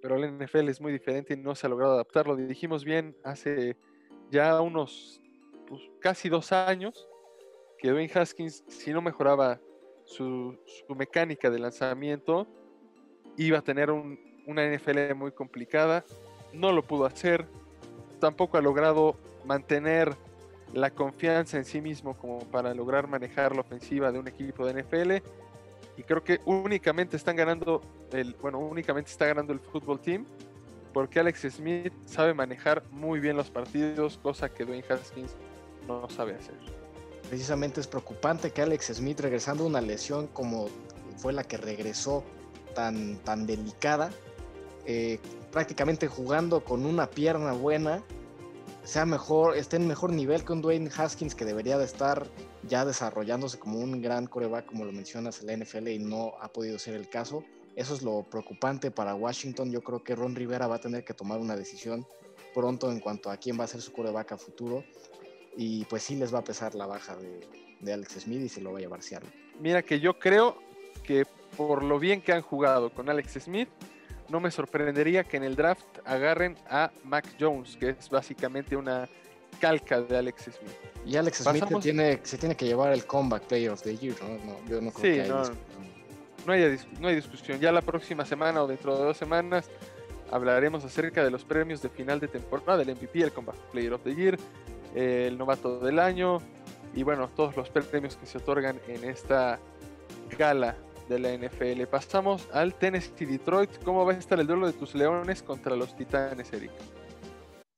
pero el NFL es muy diferente y no se ha logrado adaptar. Lo dijimos bien hace ya unos pues, casi dos años que Dwayne Haskins, si no mejoraba su, mecánica de lanzamiento, iba a tener una NFL muy complicada. No lo pudo hacer. Tampoco ha logrado mantener la confianza en sí mismo como para lograr manejar la ofensiva de un equipo de NFL y creo que únicamente están ganando el, bueno, únicamente está ganando el fútbol team porque Alex Smith sabe manejar muy bien los partidos, cosa que Dwayne Haskins no sabe hacer. Precisamente es preocupante que Alex Smith regresando a una lesión como fue la que regresó tan, tan delicada, eh, prácticamente jugando con una pierna buena, sea mejor, esté en mejor nivel que un Dwayne Haskins que debería de estar ya desarrollándose como un gran coreback, como lo mencionas en la NFL, y no ha podido ser el caso. Eso es lo preocupante para Washington. Yo creo que Ron Rivera va a tener que tomar una decisión pronto en cuanto a quién va a ser su coreback a futuro. Y pues sí les va a pesar la baja de, Alex Smith y se lo va a llevar. Mira que yo creo que por lo bien que han jugado con Alex Smith, no me sorprendería que en el draft agarren a Mac Jones, que es básicamente una calca de Alex Smith. Y Alex Smith tiene, se tiene que llevar el comeback player of the year, ¿no? yo no creo que no, hay, no hay discusión. Ya la próxima semana o dentro de dos semanas hablaremos acerca de los premios de final de temporada, del MVP, el comeback player of the year, el novato del año y bueno, todos los premios que se otorgan en esta gala de la NFL. Pasamos al Tennessee Detroit. ¿Cómo va a estar el duelo de tus leones contra los titanes, Eric?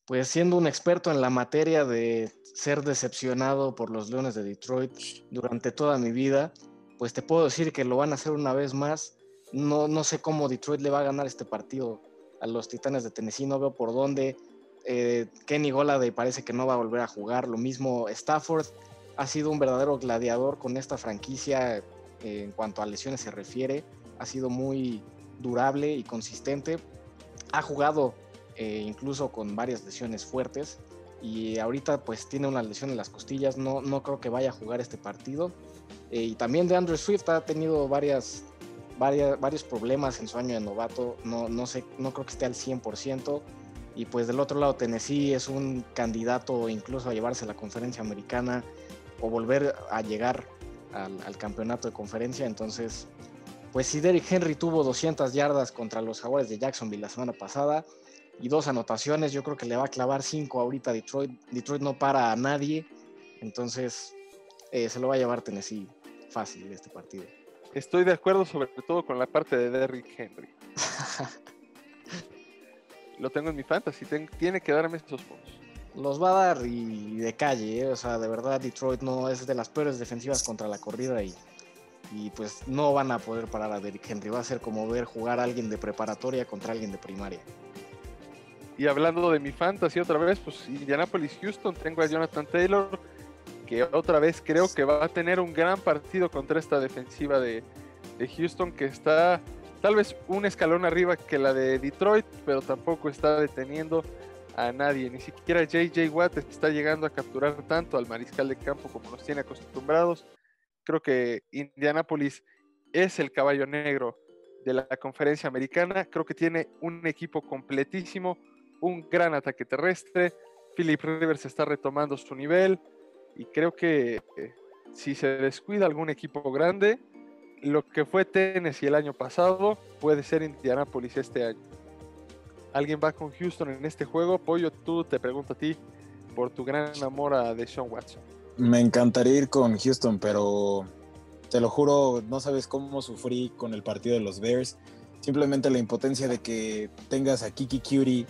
Pues siendo un experto en la materia de ser decepcionado por los leones de Detroit durante toda mi vida, pues te puedo decir que lo van a hacer una vez más. No, no sé cómo Detroit le va a ganar este partido a los titanes de Tennessee, no veo por dónde. Eh, Kenny Golade parece que no va a volver a jugar. Lo mismo Stafford ha sido un verdadero gladiador con esta franquicia en cuanto a lesiones se refiere, ha sido muy durable y consistente. Ha jugado eh, incluso con varias lesiones fuertes y ahorita pues tiene una lesión en las costillas, no, no creo que vaya a jugar este partido. Eh, y también de Andrew Swift ha tenido varias, varias, varios problemas en su año de novato, no, no, sé, no creo que esté al 100%. Y pues del otro lado Tennessee es un candidato incluso a llevarse a la conferencia americana o volver a llegar al, campeonato de conferencia. Entonces, pues si Derrick Henry tuvo 200 yardas contra los Jaguares de Jacksonville la semana pasada y dos anotaciones, yo creo que le va a clavar cinco ahorita a Detroit. Detroit no para a nadie, entonces eh, se lo va a llevar Tennessee fácil este partido. Estoy de acuerdo sobre todo con la parte de Derrick Henry. lo tengo en mi fantasy, tiene que darme esos puntos los va a dar y de calle, ¿eh? o sea, de verdad Detroit no es de las peores defensivas contra la corrida y, y pues no van a poder parar a Derrick Henry, va a ser como ver jugar a alguien de preparatoria contra alguien de primaria. Y hablando de mi fantasy otra vez, pues Indianapolis Houston, tengo a Jonathan Taylor, que otra vez creo que va a tener un gran partido contra esta defensiva de, de Houston que está tal vez un escalón arriba que la de Detroit, pero tampoco está deteniendo a nadie, ni siquiera JJ Watt está llegando a capturar tanto al mariscal de campo como nos tiene acostumbrados. Creo que Indianapolis es el caballo negro de la conferencia americana. Creo que tiene un equipo completísimo, un gran ataque terrestre. Philip Rivers está retomando su nivel y creo que eh, si se descuida algún equipo grande, lo que fue Tennessee el año pasado puede ser Indianapolis este año. ¿Alguien va con Houston en este juego? Pollo, tú te pregunto a ti por tu gran amor a Deshaun Watson. Me encantaría ir con Houston, pero te lo juro, no sabes cómo sufrí con el partido de los Bears. Simplemente la impotencia de que tengas a Kiki Curie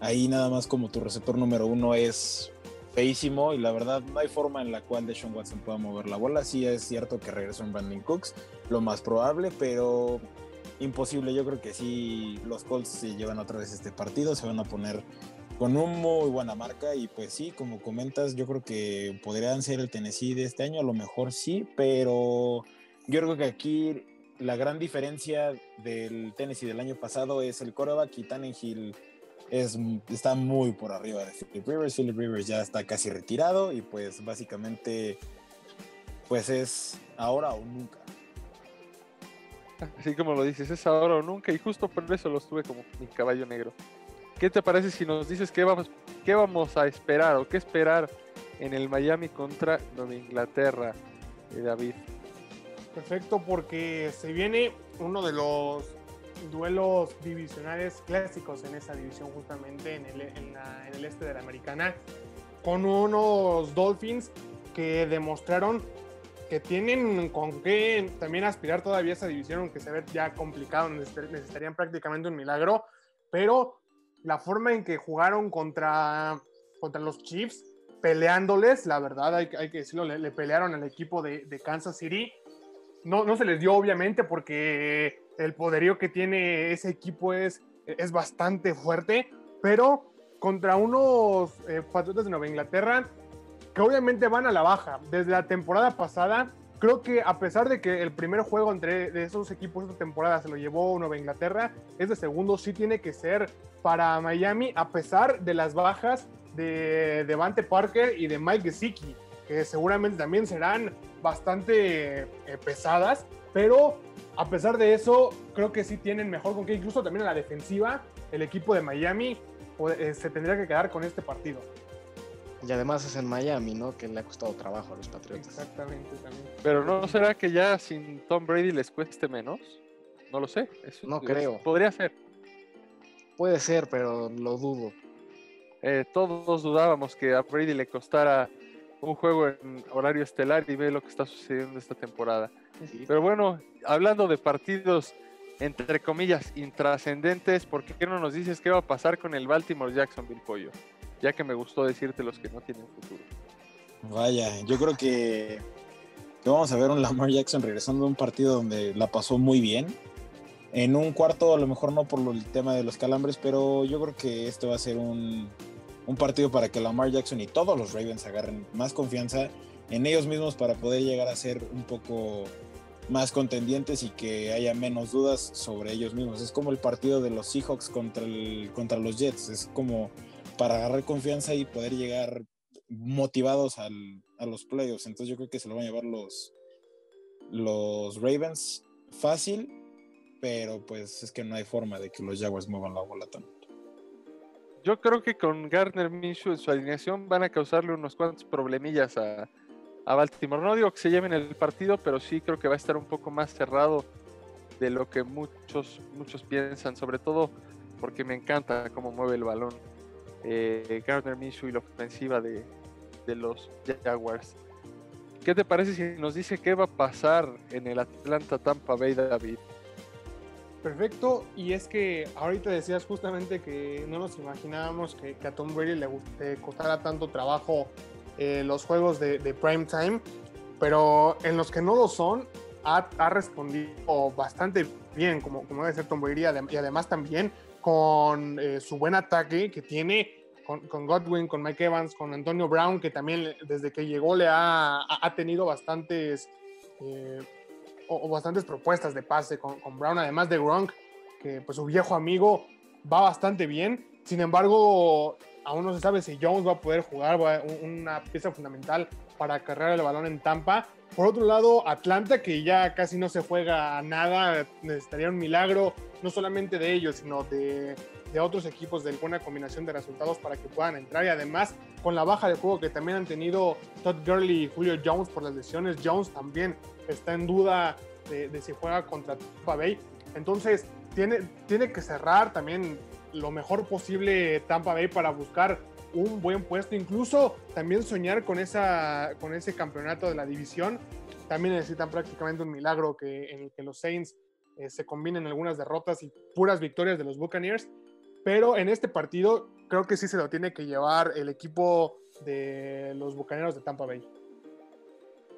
ahí nada más como tu receptor número uno es feísimo y la verdad no hay forma en la cual Deshaun Watson pueda mover la bola. Sí es cierto que regresó en Brandon Cooks, lo más probable, pero imposible. Yo creo que sí los Colts se llevan otra vez este partido, se van a poner con un muy buena marca y pues sí, como comentas, yo creo que podrían ser el Tennessee de este año, a lo mejor sí, pero yo creo que aquí la gran diferencia del Tennessee del año pasado es el coreback y Tannehill es, está muy por arriba de Philip Rivers. Philip Rivers ya está casi retirado y pues básicamente pues es ahora o nunca. Así como lo dices, es ahora o nunca y justo por eso lo tuve como mi caballo negro. ¿Qué te parece si nos dices qué vamos, qué vamos a esperar o qué esperar en el Miami contra Nueva Inglaterra, eh, David? Perfecto, porque se viene uno de los duelos divisionales clásicos en esa división justamente en el, en el este de la americana, con unos Dolphins que demostraron que tienen con qué también aspirar todavía a esa división, aunque se ve ya complicado, necesitarían prácticamente un milagro, pero la forma en que jugaron contra, contra los Chiefs, peleándoles, la verdad hay, que decirlo, le, pelearon al equipo de, de Kansas City. No, no se les dio obviamente porque el poderío que tiene ese equipo es, es bastante fuerte, pero contra unos eh, Patriotas de Nueva Inglaterra que obviamente van a la baja. Desde la temporada pasada, creo que a pesar de que el primer juego entre de esos equipos esta temporada se lo llevó Nueva Inglaterra, ese segundo sí tiene que ser para Miami, a pesar de las bajas de Devante Parker y de Mike Gesicki, que seguramente también serán bastante eh, pesadas, pero a pesar de eso, creo que sí tienen mejor con que incluso también en la defensiva, el equipo de Miami eh, se tendría que quedar con este partido. Y además es en Miami, ¿no? Que le ha costado trabajo a los Patriotas. Exactamente, también. Pero ¿no será que ya sin Tom Brady les cueste menos? No lo sé. no creo. Podría ser. Puede ser, pero lo dudo. Eh, todos dudábamos que a Brady le costara un juego en horario estelar y ve lo que está sucediendo esta temporada. Pero bueno, hablando de partidos entre comillas intrascendentes, ¿por qué no nos dices qué va a pasar con el Baltimore Jacksonville Pollo? Ya que me gustó decirte los que no tienen futuro. Vaya, yo creo que, vamos a ver un Lamar Jackson regresando a un partido donde la pasó muy bien. En un cuarto, a lo mejor no por el tema de los calambres, pero yo creo que esto va a ser un, un partido para que Lamar Jackson y todos los Ravens agarren más confianza en ellos mismos para poder llegar a ser un poco más contendientes y que haya menos dudas sobre ellos mismos. Es como el partido de los Seahawks contra, el, contra los Jets. Es como para agarrar confianza y poder llegar motivados al, a los playoffs. Entonces yo creo que se lo van a llevar los, los Ravens fácil, pero pues es que no hay forma de que los Jaguars muevan la bola tanto. Yo creo que con Gardner Minshew en su alineación van a causarle unos cuantos problemillas a, a Baltimore. No digo que se lleven el partido, pero sí creo que va a estar un poco más cerrado de lo que muchos, muchos piensan, sobre todo porque me encanta cómo mueve el balón eh, Gardner Minshew y la ofensiva de, de los Jaguars. ¿Qué te parece si nos dice qué va a pasar en el Atlanta Tampa Bay David? Perfecto, y es que ahorita decías justamente que no nos imaginábamos que, a Tom Brady le, le, costara tanto trabajo eh, los juegos de, prime time, pero en los que no lo son, ha, ha respondido bastante bien, como, como debe ser Tom Brady, y además también con eh, su buen ataque que tiene con, Godwin, con Mike Evans, con Antonio Brown, que también desde que llegó le ha, tenido bastantes, eh, o, bastantes propuestas de pase con, con, Brown, además de Gronk, que pues su viejo amigo va bastante bien. Sin embargo, aún no se sabe si Jones va a poder jugar, una pieza fundamental para cargar el balón en Tampa. Por otro lado, Atlanta, que ya casi no se juega nada, necesitaría un milagro, no solamente de ellos, sino de, otros equipos de buena combinación de resultados para que puedan entrar. Y además, con la baja de juego que también han tenido Todd Gurley y Julio Jones por las lesiones, Jones también está en duda de, de si juega contra Tampa Bay. Entonces, tiene, tiene que cerrar también lo mejor posible Tampa Bay para buscar un buen puesto, incluso también soñar con, esa, con ese campeonato de la división. También necesitan prácticamente un milagro que, en el que los Saints eh, se combinen algunas derrotas y puras victorias de los Buccaneers. Pero en este partido creo que sí se lo tiene que llevar el equipo de los Bucaneros de Tampa Bay.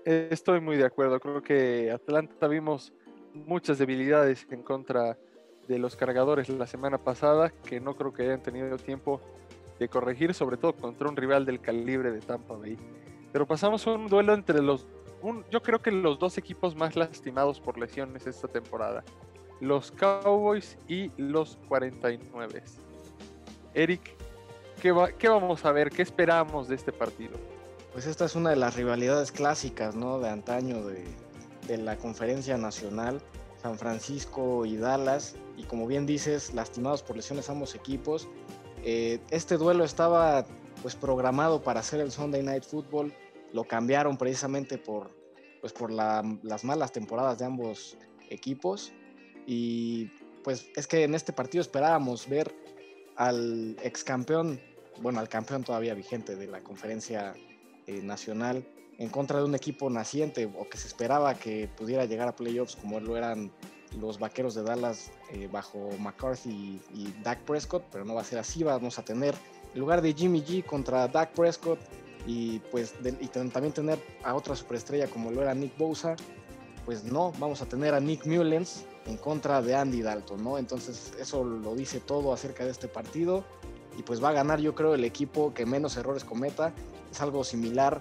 Estoy muy de acuerdo. Creo que Atlanta vimos muchas debilidades en contra de los cargadores la semana pasada que no creo que hayan tenido tiempo de corregir, sobre todo contra un rival del calibre de Tampa Bay. Pero pasamos a un duelo entre los, yo creo que los dos equipos más lastimados por lesiones esta temporada, los Cowboys y los 49. Eric, ¿qué, ¿qué vamos a ver? ¿Qué esperamos de este partido? Pues esta es una de las rivalidades clásicas, ¿no? De antaño de, de la conferencia nacional, San Francisco y Dallas, y como bien dices, lastimados por lesiones ambos equipos. Eh, este duelo estaba pues programado para hacer el Sunday Night Football, lo cambiaron precisamente por, pues, por las malas temporadas de ambos equipos. Y pues es que en este partido esperábamos ver al ex campeón, bueno, al campeón todavía vigente de la conferencia eh, nacional en contra de un equipo naciente o que se esperaba que pudiera llegar a playoffs como lo eran los vaqueros de Dallas eh, bajo McCarthy y, Dak Prescott, pero no va a ser así. Vamos a tener el lugar de Jimmy G contra Dak Prescott y pues y también tener a otra superestrella como lo era Nick Bosa. Pues no, vamos a tener a Nick Mullens en contra de Andy Dalton, ¿no? Entonces eso lo dice todo acerca de este partido y pues va a ganar yo creo el equipo que menos errores cometa. Es algo similar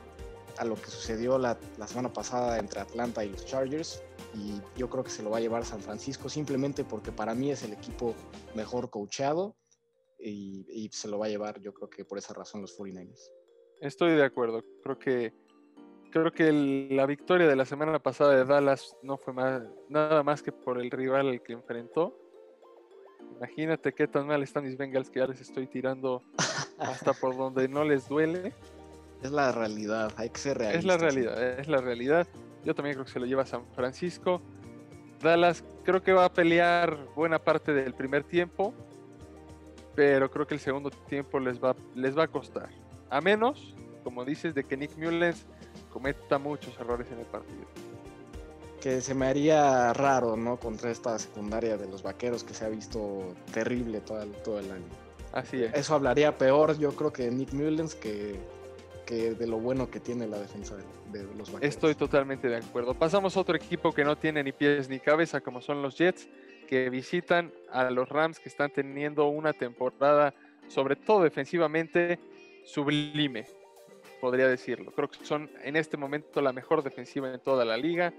a lo que sucedió la, semana pasada entre Atlanta y los Chargers. Y yo creo que se lo va a llevar San Francisco simplemente porque para mí es el equipo mejor coachado y, se lo va a llevar yo creo que por esa razón los 49ers. Estoy de acuerdo. Creo que creo que la victoria de la semana pasada de Dallas no fue más, nada más que por el rival al que enfrentó. Imagínate qué tan mal están mis Bengals que ya les estoy tirando hasta por donde no les duele. Es la realidad, hay que ser realistas. Es la realidad, es la realidad. Yo también creo que se lo lleva a San Francisco. Dallas creo que va a pelear buena parte del primer tiempo, pero creo que el segundo tiempo les va, les va a costar. A menos, como dices, de que Nick Mullens cometa muchos errores en el partido. Que se me haría raro, ¿no? Contra esta secundaria de los vaqueros que se ha visto terrible todo el, todo el año. Así es. Eso hablaría peor, yo creo, que Nick Mullens que que de lo bueno que tiene la defensa de, los Vaqueros. Estoy totalmente de acuerdo. Pasamos a otro equipo que no tiene ni pies ni cabeza, como son los Jets, que visitan a los Rams, que están teniendo una temporada, sobre todo defensivamente, sublime, podría decirlo. Creo que son en este momento la mejor defensiva en toda la liga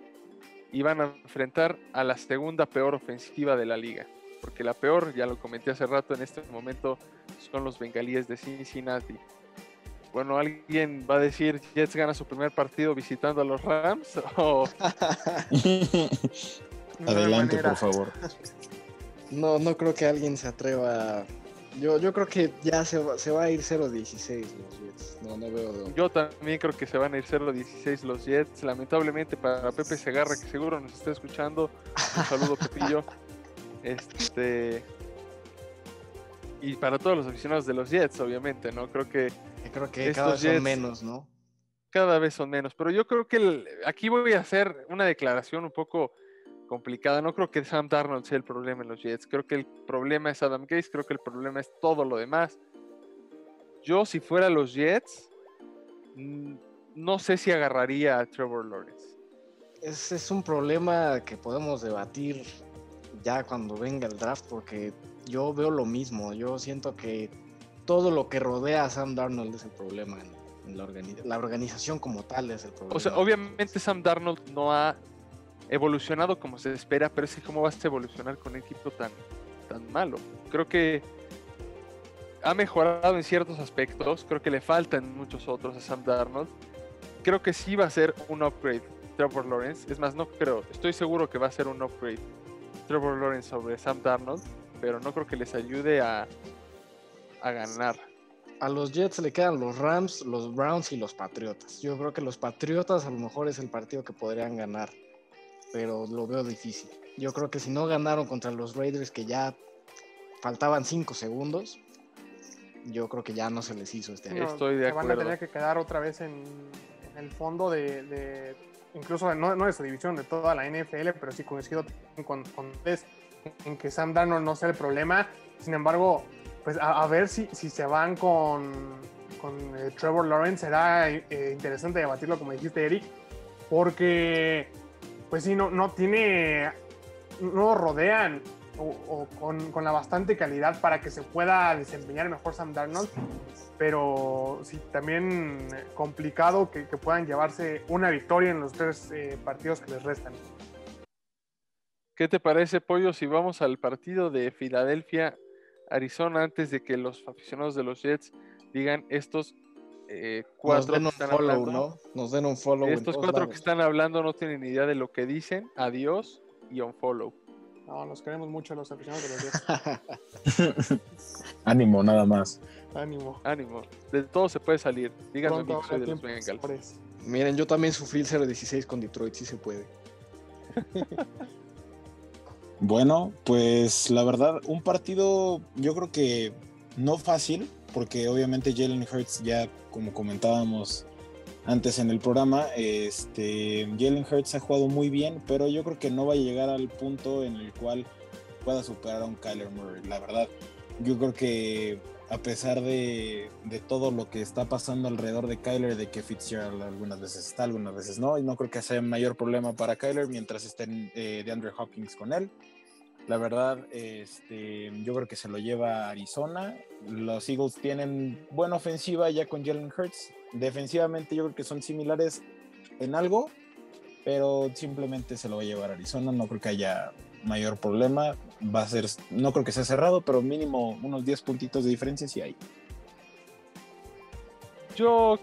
y van a enfrentar a la segunda peor ofensiva de la liga. Porque la peor, ya lo comenté hace rato, en este momento son los bengalíes de Cincinnati bueno, alguien va a decir Jets gana su primer partido visitando a los Rams Adelante, por favor. No, no creo que alguien se atreva. Yo, yo creo que ya se va, se va a ir 0-16 los Jets. No, no veo. Yo también creo que se van a ir 0-16 los Jets. Lamentablemente para Pepe Segarra, que seguro nos está escuchando. Un saludo, Pepillo. Este. Y para todos los aficionados de los Jets, obviamente, ¿no? Creo que Creo que cada vez son menos, ¿no? Cada vez son menos, pero yo creo que aquí voy a hacer una declaración un poco complicada. No creo que Sam Darnold sea el problema en los Jets. Creo que el problema es Adam Gates, creo que el problema es todo lo demás. Yo, si fuera los Jets, no sé si agarraría a Trevor Lawrence. Ese es un problema que podemos debatir ya cuando venga el draft, porque yo veo lo mismo. Yo siento que todo lo que rodea a Sam Darnold es el problema en, la, la, organización como tal es el problema. O sea, obviamente Sam Darnold no ha evolucionado como se espera, pero es que cómo vas a evolucionar con un equipo tan, tan malo. Creo que ha mejorado en ciertos aspectos, creo que le faltan muchos otros a Sam Darnold. Creo que sí va a ser un upgrade Trevor Lawrence. Es más, no creo, estoy seguro que va a ser un upgrade Trevor Lawrence sobre Sam Darnold, pero no creo que les ayude a, a ganar. A los Jets le quedan los Rams, los Browns y los Patriotas. Yo creo que los Patriotas a lo mejor es el partido que podrían ganar. pero lo veo difícil. Yo creo que si no ganaron contra los Raiders, que ya faltaban 5 segundos, yo creo que ya no se les hizo este año. Estoy de se van a acuerdo. tener que quedar otra vez en, en el fondo de, de- incluso no, no de su división, de toda la NFL, pero sí coincido con, con ustedes en que Sam Darnold no sea el problema. Sin embargo, pues a, ver si, si se van con, con eh, Trevor Lawrence. Será eh, interesante debatirlo, como dijiste, Eric, porque pues sí, no, no tiene, no rodean o, con, con la bastante calidad para que se pueda desempeñar mejor Sam Darnold pero sí, también eh, complicado que, que puedan llevarse una victoria en los tres partidos que les restan. ¿Qué te parece, Pollo, si vamos al partido de Filadelfia, Arizona, antes de que los aficionados de los Jets digan estos eh, Nos cuatro den que están follow, hablando? ¿no? Nos den un follow. Estos cuatro que están hablando no tienen ni idea de lo que dicen. Adiós y un follow. No, los queremos mucho los aficionados de los Jets. Ánimo, nada más. Ánimo. Ánimo. De todo se puede salir. Díganme que soy de los Bengals. Miren, yo también sufrí el 0-16 con Detroit, sí se puede. Bueno, pues la verdad, un partido yo creo que no fácil, porque obviamente Jalen Hurts ya, como comentábamos antes en el programa, este, Jalen Hurts ha jugado muy bien, pero yo creo que no va a llegar al punto en el cual pueda superar a un Kyler Murray, la verdad. Yo creo que a pesar de, todo lo que está pasando alrededor de Kyler, de que Fitzgerald algunas veces está, algunas veces no, y no creo que sea mayor problema para Kyler mientras estén eh, de Andrew Hopkins con él. La verdad, este, yo creo que se lo lleva Arizona. Los Eagles tienen buena ofensiva ya con Jalen Hurts. Defensivamente yo creo que son similares en algo, pero simplemente se lo va a llevar Arizona. No creo que haya mayor problema. Va a ser, no creo que sea cerrado, pero mínimo unos 10 puntitos de diferencia sí hay. Yo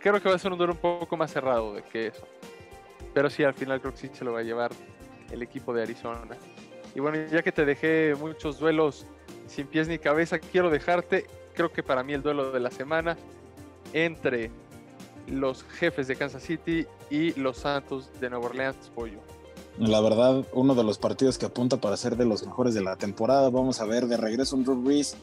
creo que va a ser un duelo un poco más cerrado de que eso. Pero sí, al final creo que sí se lo va a llevar el equipo de Arizona. Y bueno, ya que te dejé muchos duelos sin pies ni cabeza, quiero dejarte, creo que para mí el duelo de la semana, entre los jefes de Kansas City y los Santos de Nueva Orleans, pollo. La verdad, uno de los partidos que apunta para ser de los mejores de la temporada. Vamos a ver de regreso un Drew Brees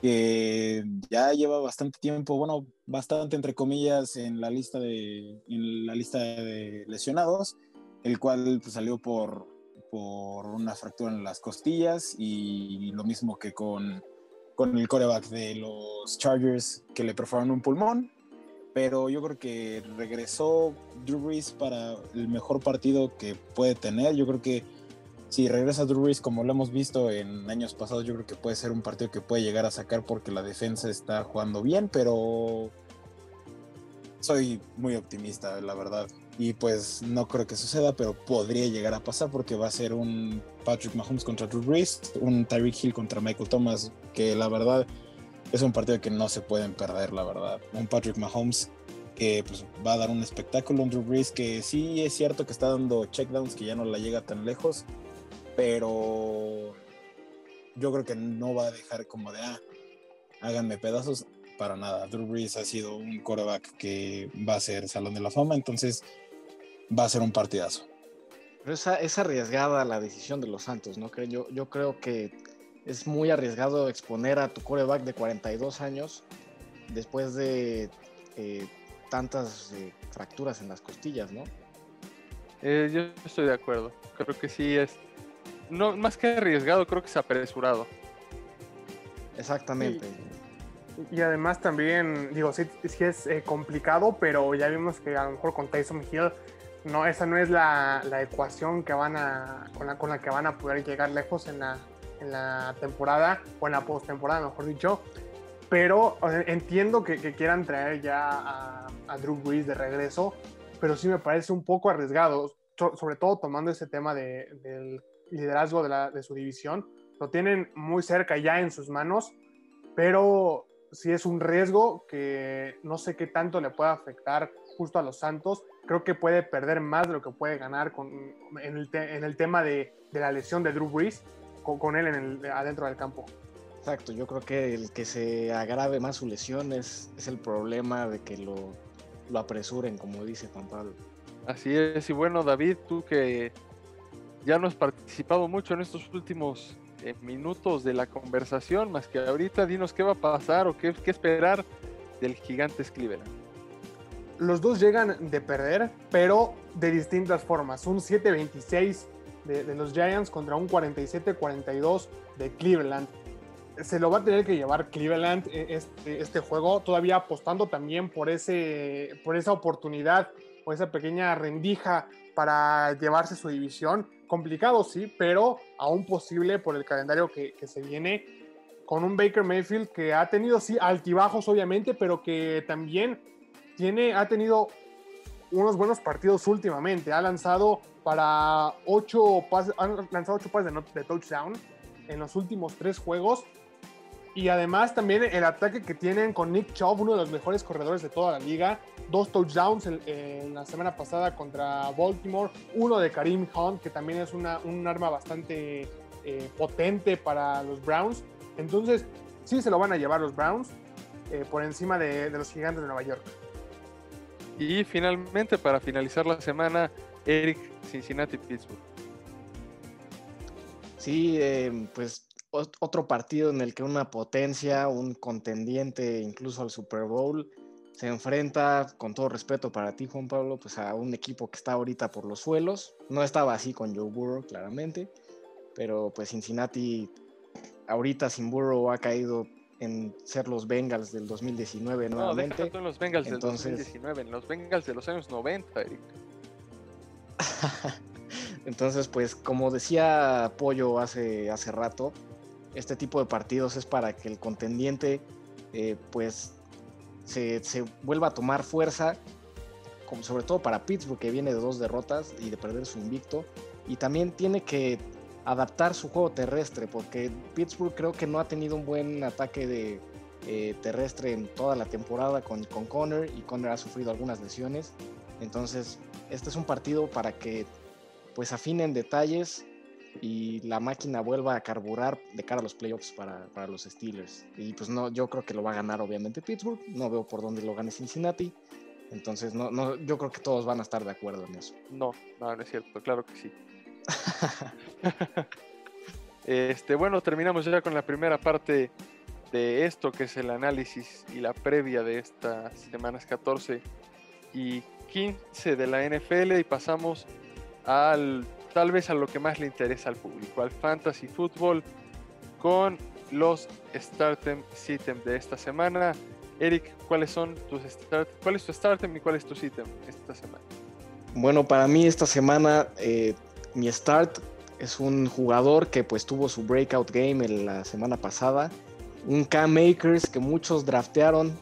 que ya lleva bastante tiempo, bueno, bastante entre comillas en la lista de, en la lista de lesionados, el cual pues, salió por, por una fractura en las costillas y lo mismo que con, con el coreback de los Chargers que le perforaron un pulmón. Pero yo creo que regresó Drew Brees para el mejor partido que puede tener. Yo creo que si regresa Drew Brees como lo hemos visto en años pasados, yo creo que puede ser un partido que puede llegar a sacar porque la defensa está jugando bien, pero soy muy optimista, la verdad. Y pues no creo que suceda, pero podría llegar a pasar porque va a ser un Patrick Mahomes contra Drew Brees, un Tyreek Hill contra Michael Thomas, que la verdad es un partido que no se pueden perder, la verdad. Un Patrick Mahomes que pues, va a dar un espectáculo, un Drew Brees que sí es cierto que está dando checkdowns, que ya no la llega tan lejos, pero yo creo que no va a dejar como de, ah, háganme pedazos para nada. Drew Brees ha sido un quarterback que va a ser Salón de la Fama, entonces va a ser un partidazo. Pero esa, es arriesgada la decisión de los Santos, ¿no? Yo, yo creo que es muy arriesgado exponer a tu coreback de 42 años después de eh, tantas eh, fracturas en las costillas, ¿no? Eh, yo estoy de acuerdo. Creo que sí es. No, más que arriesgado, creo que es apresurado. Exactamente. Y además también, digo, sí, sí es eh, complicado, pero ya vimos que a lo mejor con Tyson Hill, no, esa no es la, la ecuación que van a, con, la, con la que van a poder llegar lejos en la, en la temporada, o en la postemporada, mejor dicho. Pero entiendo que, quieran traer ya a, Drew Brees de regreso, pero sí me parece un poco arriesgado, so, sobre todo tomando ese tema de, del liderazgo de, su división. Lo tienen muy cerca ya en sus manos, pero sí es un riesgo que no sé qué tanto le puede afectar justo a los Santos. Creo que puede perder más de lo que puede ganar con, en, el te, en, el tema de, de, la lesión de Drew Brees con, con él en el, adentro del campo. Exacto, yo creo que el que se agrave más su lesión es, es el problema de que lo, lo, apresuren, como dice Juan Pablo. Así es, y bueno, David, tú que ya no has participado mucho en estos últimos eh, minutos de la conversación, más que ahorita dinos qué va a pasar o qué, qué esperar del Gigantes Cleveland. Los dos llegan de perder, pero de distintas formas. Un 7-26 de, los Giants contra un 47-42 de Cleveland. Se lo va a tener que llevar Cleveland eh, este, este juego, todavía apostando también por, ese, por esa oportunidad o esa pequeña rendija para llevarse su división. Complicado, sí, pero aún posible por el calendario que, que se viene con un Baker Mayfield que ha tenido, sí, altibajos obviamente, pero que también tiene, ha tenido unos buenos partidos últimamente. Ha lanzado para ocho pases, ha lanzado ocho pases de, de touchdown en los últimos tres juegos. Y además también el ataque que tienen con Nick Chubb, uno de los mejores corredores de toda la liga. Dos touchdowns en, en la semana pasada contra Baltimore. Uno de Karim Hunt, que también es una, un arma bastante eh, potente para los Browns. Entonces, sí se lo van a llevar los Browns eh, por encima de, de los gigantes de Nueva York. Y finalmente, para finalizar la semana, Eric, Cincinnati, Pittsburgh. Sí, eh, pues otro partido en el que una potencia, un contendiente incluso al Super Bowl, se enfrenta, con todo respeto para ti, Juan Pablo, pues a un equipo que está ahorita por los suelos. No estaba así con Joe Burrow, claramente, pero pues Cincinnati ahorita sin Burrow ha caído en ser los Bengals del 2019 No, nuevamente. deja tú en los Bengals Entonces- del 2019, en los Bengals de los años 90, Eric. Entonces, pues como decía Pollo hace, hace rato, este tipo de partidos es para que el contendiente eh, pues se, se vuelva a tomar fuerza, como sobre todo para Pittsburgh que viene de dos derrotas y de perder su invicto, y también tiene que adaptar su juego terrestre, porque Pittsburgh creo que no ha tenido un buen ataque de, eh, terrestre en toda la temporada con, con Connor, y Connor ha sufrido algunas lesiones, entonces este es un partido para que pues afinen detalles y la máquina vuelva a carburar de cara a los playoffs para, para, los Steelers. Y pues no, yo creo que lo va a ganar obviamente Pittsburgh, no veo por dónde lo gane Cincinnati. Entonces no, no, yo creo que todos van a estar de acuerdo en eso. No, no, no es cierto, claro que sí. este, bueno, terminamos ya con la primera parte de esto, que es el análisis y la previa de estas semanas 14 y 15 de la NFL y pasamos al tal vez a lo que más le interesa al público, al fantasy fútbol con los startem sitem de esta semana. Eric, ¿cuáles son tus start, cuál es tu startem y cuál es tu sitem esta semana? Bueno, para mí esta semana eh, mi start es un jugador que pues tuvo su breakout game en la semana pasada, un Cam Makers que muchos draftearon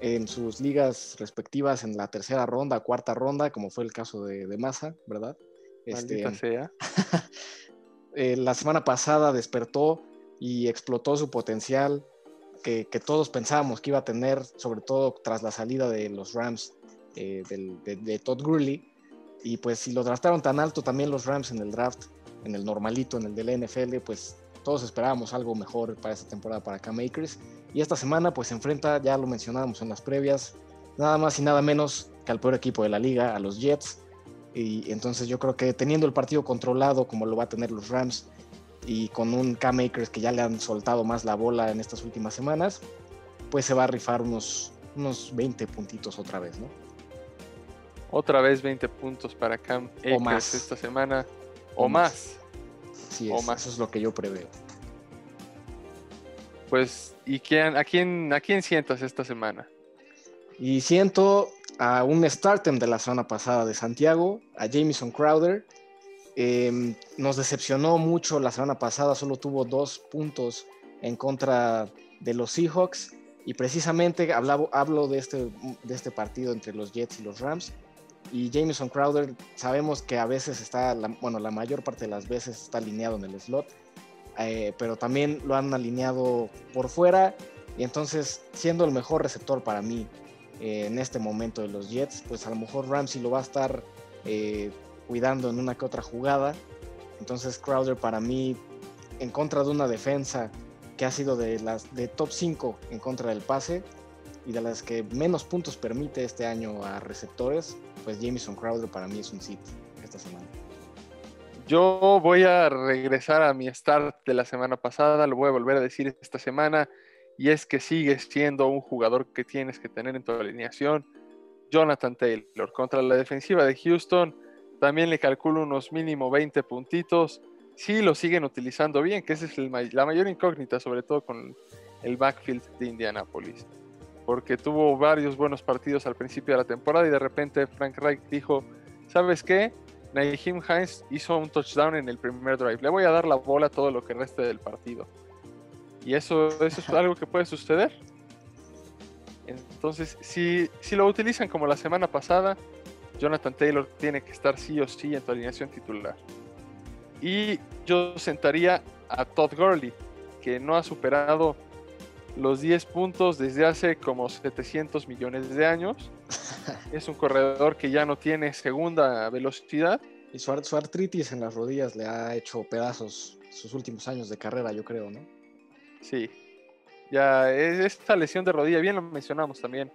en sus ligas respectivas en la tercera ronda, cuarta ronda, como fue el caso de, de Massa, ¿verdad? Este, sea. eh, la semana pasada despertó y explotó su potencial que, que, todos pensábamos que iba a tener, sobre todo tras la salida de los Rams eh, del, de, de, Todd Gurley. Y pues si lo draftaron tan alto también los Rams en el draft, en el normalito, en el del NFL, pues todos esperábamos algo mejor para esta temporada para Cam Makers. Y esta semana pues se enfrenta, ya lo mencionábamos en las previas, nada más y nada menos que al peor equipo de la liga, a los Jets y entonces yo creo que teniendo el partido controlado como lo va a tener los Rams y con un Cam Akers que ya le han soltado más la bola en estas últimas semanas, pues se va a rifar unos, unos 20 puntitos otra vez, ¿no? Otra vez 20 puntos para Cam Akers o más. esta semana. O, o más. más. Es, o más. eso es lo que yo preveo. Pues, ¿y quién, a, quién, a quién sientas esta semana? Y siento a un startem de la semana pasada de Santiago, a Jamison Crowder. Eh, nos decepcionó mucho la semana pasada, solo tuvo dos puntos en contra de los Seahawks. Y precisamente hablo, hablo de, este, de este partido entre los Jets y los Rams. Y Jamison Crowder, sabemos que a veces está, la, bueno, la mayor parte de las veces está alineado en el slot, eh, pero también lo han alineado por fuera. Y entonces, siendo el mejor receptor para mí eh, en este momento de los Jets, pues a lo mejor Ramsey lo va a estar eh, cuidando en una que otra jugada. Entonces Crowder para mí, en contra de una defensa que ha sido de las de top 5 en contra del pase y de las que menos puntos permite este año a receptores, pues Jamison Crowder para mí es un sit esta semana. Yo voy a regresar a mi start de la semana pasada, lo voy a volver a decir esta semana, y es que sigue siendo un jugador que tienes que tener en tu alineación. Jonathan Taylor contra la defensiva de Houston, también le calculo unos mínimo 20 puntitos. Si lo siguen utilizando bien, que esa es la mayor incógnita, sobre todo con el backfield de Indianapolis. Porque tuvo varios buenos partidos al principio de la temporada y de repente Frank Reich dijo, ¿sabes qué? Naheem Hines hizo un touchdown en el primer drive. Le voy a dar la bola todo lo que reste del partido. Y eso, eso es algo que puede suceder. Entonces, si, si lo utilizan como la semana pasada, Jonathan Taylor tiene que estar sí o sí en tu alineación titular. Y yo sentaría a Todd Gurley, que no ha superado los 10 puntos desde hace como 700 millones de años. es un corredor que ya no tiene segunda velocidad. Y su, artritis en las rodillas le ha hecho pedazos sus últimos años de carrera, yo creo, ¿no? Sí. Ya, esta lesión de rodilla, bien lo mencionamos también,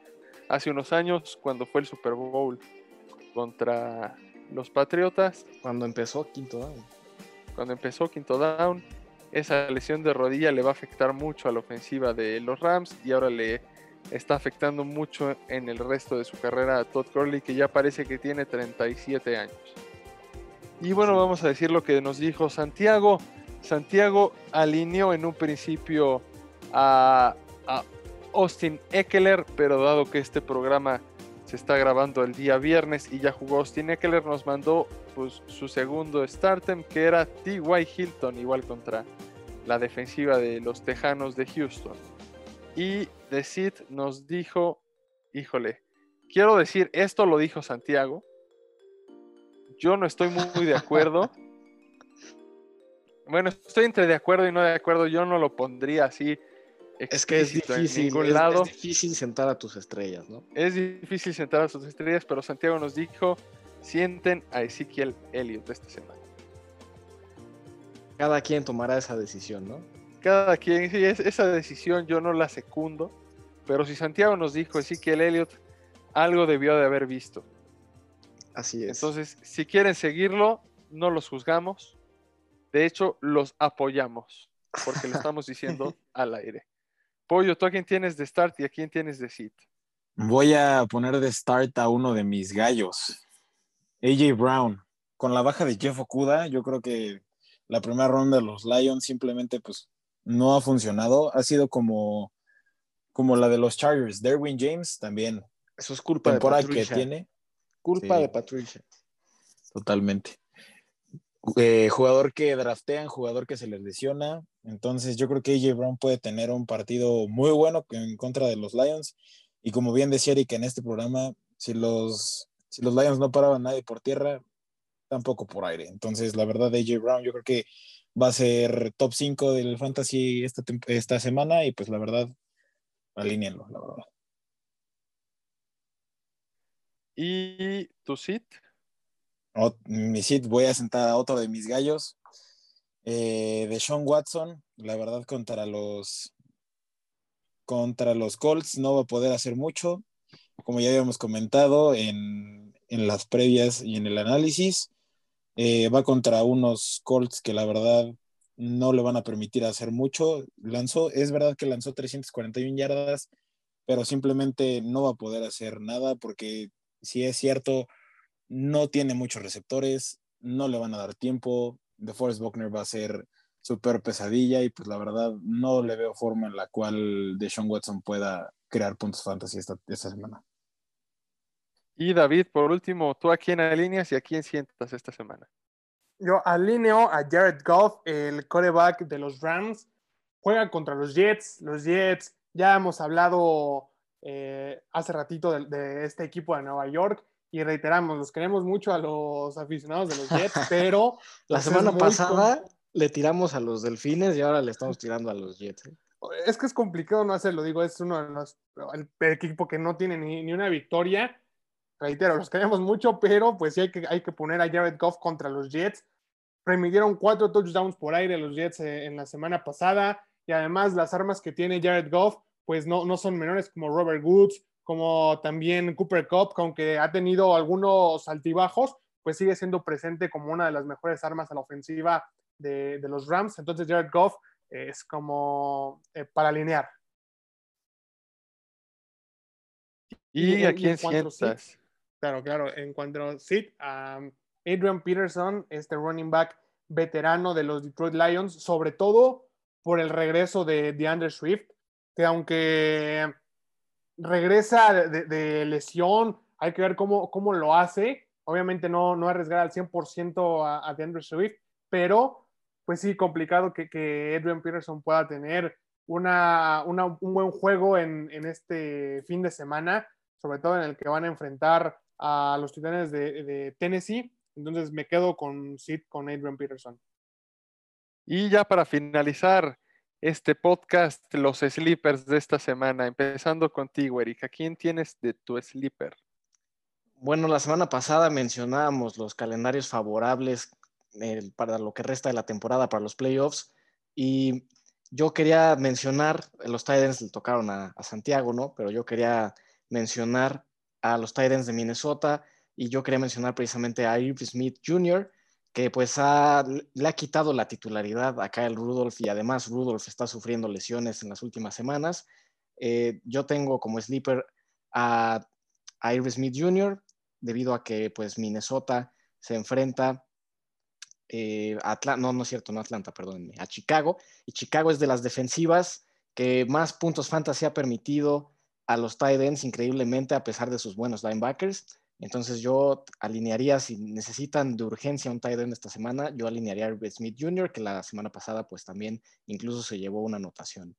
hace unos años cuando fue el Super Bowl contra los Patriotas. Cuando empezó quinto down. Cuando empezó quinto down, esa lesión de rodilla le va a afectar mucho a la ofensiva de los Rams y ahora le está afectando mucho en el resto de su carrera a Todd Gurley, que ya parece que tiene 37 años. Y bueno, vamos a decir lo que nos dijo Santiago. Santiago alineó en un principio a, a Austin Eckler, pero dado que este programa se está grabando el día viernes y ya jugó Austin Eckler, nos mandó pues, su segundo startem, que era T.Y. Hilton, igual contra la defensiva de los Tejanos de Houston. Y The Sid nos dijo, híjole, quiero decir, esto lo dijo Santiago. Yo no estoy muy de acuerdo. bueno, estoy entre de acuerdo y no de acuerdo. Yo no lo pondría así es que es difícil, es, difícil sentar a tus estrellas, ¿no? Es difícil sentar a tus estrellas, pero Santiago nos dijo, sienten a Ezequiel Elliott esta semana. Cada quien tomará esa decisión, ¿no? Cada quien, sí, esa decisión yo no la secundo, pero si Santiago nos dijo Ezequiel Elliott, algo debió de haber visto. Así es. Entonces, si quieren seguirlo, no los juzgamos. De hecho, los apoyamos, porque lo estamos diciendo al aire. Pollo, ¿tú a quién tienes de start y a quién tienes de sit? Voy a poner de start a uno de mis gallos, AJ Brown. Con la baja de Jeff Okuda, yo creo que la primera ronda de los Lions simplemente pues no ha funcionado. Ha sido como, como la de los Chargers. Derwin James también. Eso es culpa de Patricia. que tiene. Culpa de Patricia. Totalmente. Eh, jugador que draftean, jugador que se les lesiona. Entonces yo creo que AJ Brown puede tener un partido muy bueno en contra de los Lions. Y como bien decía Eric en este programa, si los, si los Lions no paraban nadie por tierra, tampoco por aire. Entonces la verdad AJ Brown yo creo que va a ser top 5 del fantasy esta, esta semana y pues la verdad, alíñenlo, la verdad. ¿Y tu sit? mi sit voy a sentar a otro de mis gallos. Eh, de Sean Watson, la verdad contra los contra los Colts no va a poder hacer mucho, como ya habíamos comentado en, en las previas y en el análisis, eh, va contra unos Colts que la verdad no le van a permitir hacer mucho. Lanzó, es verdad que lanzó 341 yardas, pero simplemente no va a poder hacer nada porque si es cierto, no tiene muchos receptores, no le van a dar tiempo. The Forest Buckner va a ser súper pesadilla y pues la verdad no le veo forma en la cual Deshaun Watson pueda crear puntos fantasy esta, esta semana. Y David, por último, ¿tú a quién alineas y a quién sientas esta semana? Yo alineo a Jared Goff, el coreback de los Rams. Juega contra los Jets. Los Jets, ya hemos hablado eh, hace ratito de, este equipo de Nueva York y reiteramos, los queremos mucho a los aficionados de los Jets, pero... La pues, semana pasada le tiramos a los Delfines y ahora le estamos tirando a los Jets. ¿eh? Es que es complicado no hacerlo, digo, es uno de los... El equipo que no tiene ni, una victoria. Reitero, los queremos mucho, pero pues sí hay que, hay que poner a Jared Goff contra los Jets. Permitieron cuatro touchdowns por aire los Jets eh, en la semana pasada y además las armas que tiene Jared Goff pues no, no son menores como Robert Woods, como también Cooper Cup, aunque ha tenido algunos altibajos, pues sigue siendo presente como una de las mejores armas a la ofensiva de, los Rams. Entonces Jared Goff es como eh, para alinear. ¿Y, a quién sientas? claro, claro. En cuanto a Sid, Adrian Peterson, este running back veterano de los Detroit Lions, sobre todo por el regreso de DeAndre Swift, que aunque regresa de, lesión, hay que ver cómo, cómo lo hace. Obviamente no, no arriesgar al 100% a, a DeAndre Swift, pero pues sí, complicado que, que Adrian Peterson pueda tener una, un buen juego en, en, este fin de semana, sobre todo en el que van a enfrentar a los titanes de, de Tennessee. Entonces me quedo con Sid, con Adrian Peterson. Y ya para finalizar este podcast, los sleepers de esta semana, empezando contigo, Erika. ¿Quién tienes de tu sleeper? Bueno, la semana pasada mencionábamos los calendarios favorables para lo que resta de la temporada, para los playoffs, y yo quería mencionar, los Titans le tocaron a, Santiago, ¿no? Pero yo quería mencionar a los Titans de Minnesota y yo quería mencionar precisamente a Irv Smith Jr., que pues le ha quitado la titularidad a Kyle Rudolph y además Rudolph está sufriendo lesiones en las últimas semanas. Eh, yo tengo como sleeper a, a Smith Jr. debido a que pues Minnesota se enfrenta eh, no, no es cierto, no Atlanta, perdónenme, a Chicago. Y Chicago es de las defensivas que más puntos fantasy ha permitido a los tight ends increíblemente a pesar de sus buenos linebackers. Entonces yo alinearía, si necesitan de urgencia un tight end esta semana, yo alinearía a Smith Jr., que la semana pasada pues también incluso se llevó una anotación.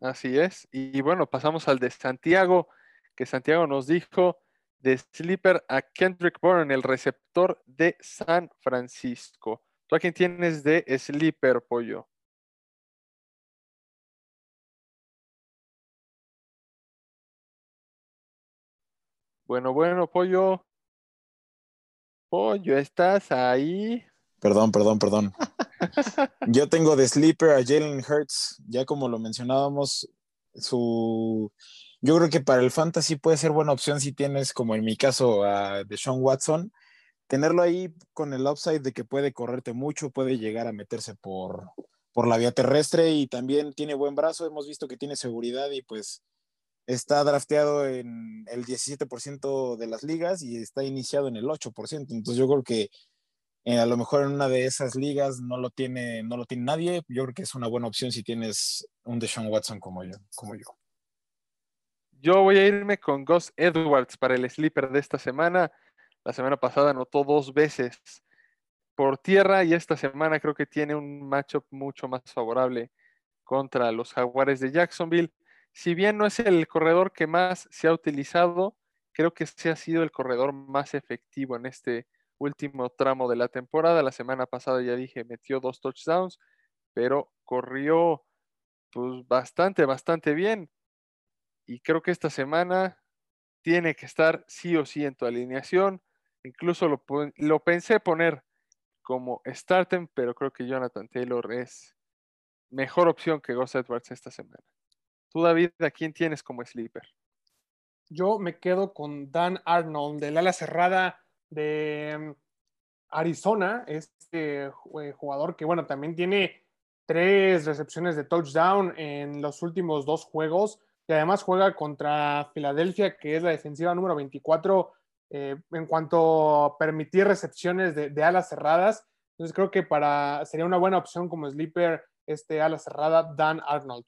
Así es. Y bueno, pasamos al de Santiago, que Santiago nos dijo de Sleeper a Kendrick Bourne, el receptor de San Francisco. ¿Tú a quién tienes de Sleeper, Pollo? Bueno, bueno, Pollo. Pollo, ¿estás ahí? Perdón, perdón, perdón. Yo tengo de Sleeper a Jalen Hurts. Ya como lo mencionábamos, su yo creo que para el fantasy puede ser buena opción si tienes, como en mi caso, a Deshaun Watson, tenerlo ahí con el upside de que puede correrte mucho, puede llegar a meterse por, por la vía terrestre y también tiene buen brazo. Hemos visto que tiene seguridad y pues está drafteado en el 17% de las ligas y está iniciado en el 8%. Entonces yo creo que eh, a lo mejor en una de esas ligas no lo tiene, no lo tiene nadie. Yo creo que es una buena opción si tienes un Deshaun Watson como yo. Como yo. Yo voy a irme con Gus Edwards para el sleeper de esta semana. La semana pasada anotó dos veces por tierra y esta semana creo que tiene un matchup mucho más favorable contra los Jaguares de Jacksonville. Si bien no es el corredor que más se ha utilizado, creo que se ha sido el corredor más efectivo en este último tramo de la temporada. La semana pasada ya dije, metió dos touchdowns, pero corrió pues bastante, bastante bien y creo que esta semana tiene que estar sí o sí en tu alineación. Incluso lo, lo pensé poner como starten, pero creo que Jonathan Taylor es mejor opción que Gus Edwards esta semana. Tú, David, ¿a quién tienes como sleeper? Yo me quedo con Dan Arnold, del ala cerrada de mm, Arizona, este jugador que, bueno, también tiene tres recepciones de touchdown en los últimos dos juegos y además juega contra Filadelfia, que es la defensiva número 24 eh, en cuanto a permitir recepciones de, alas cerradas. Entonces creo que para, sería una buena opción como sleeper este ala cerrada Dan Arnold.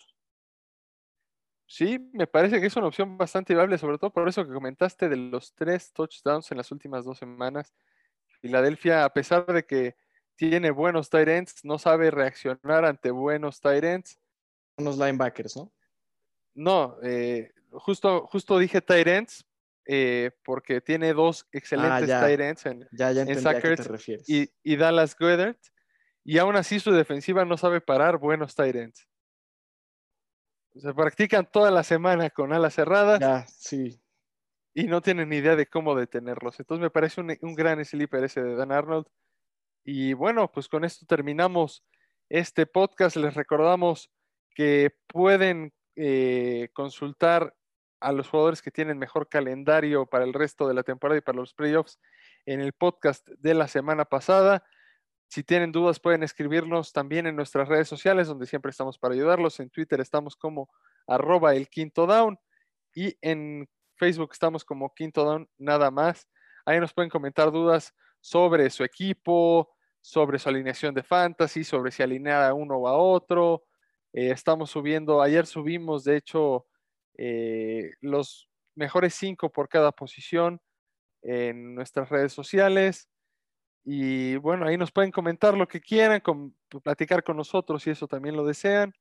Sí, me parece que es una opción bastante viable, sobre todo por eso que comentaste de los tres touchdowns en las últimas dos semanas. Filadelfia, a pesar de que tiene buenos tight ends, no sabe reaccionar ante buenos tight ends. Unos linebackers, ¿no? No, eh, justo, justo dije Tyrants eh, porque tiene dos excelentes ah, en, ya, ya en y, y, Dallas Goedert. Y aún así su defensiva no sabe parar buenos Tyrants. Se practican toda la semana con alas cerradas. Ya, sí. Y no tienen ni idea de cómo detenerlos. Entonces me parece un, un gran sleeper ese de Dan Arnold. Y bueno, pues con esto terminamos este podcast. Les recordamos que pueden eh, consultar a los jugadores que tienen mejor calendario para el resto de la temporada y para los playoffs en el podcast de la semana pasada. Si tienen dudas pueden escribirnos también en nuestras redes sociales donde siempre estamos para ayudarlos. En Twitter estamos como arroba el quinto down y en Facebook estamos como quinto down nada más. Ahí nos pueden comentar dudas sobre su equipo, sobre su alineación de fantasy, sobre si alinear a uno o a otro. Eh, estamos subiendo, ayer subimos de hecho eh, los mejores cinco por cada posición en nuestras redes sociales. Y bueno, ahí nos pueden comentar lo que quieran, platicar con nosotros si eso también lo desean.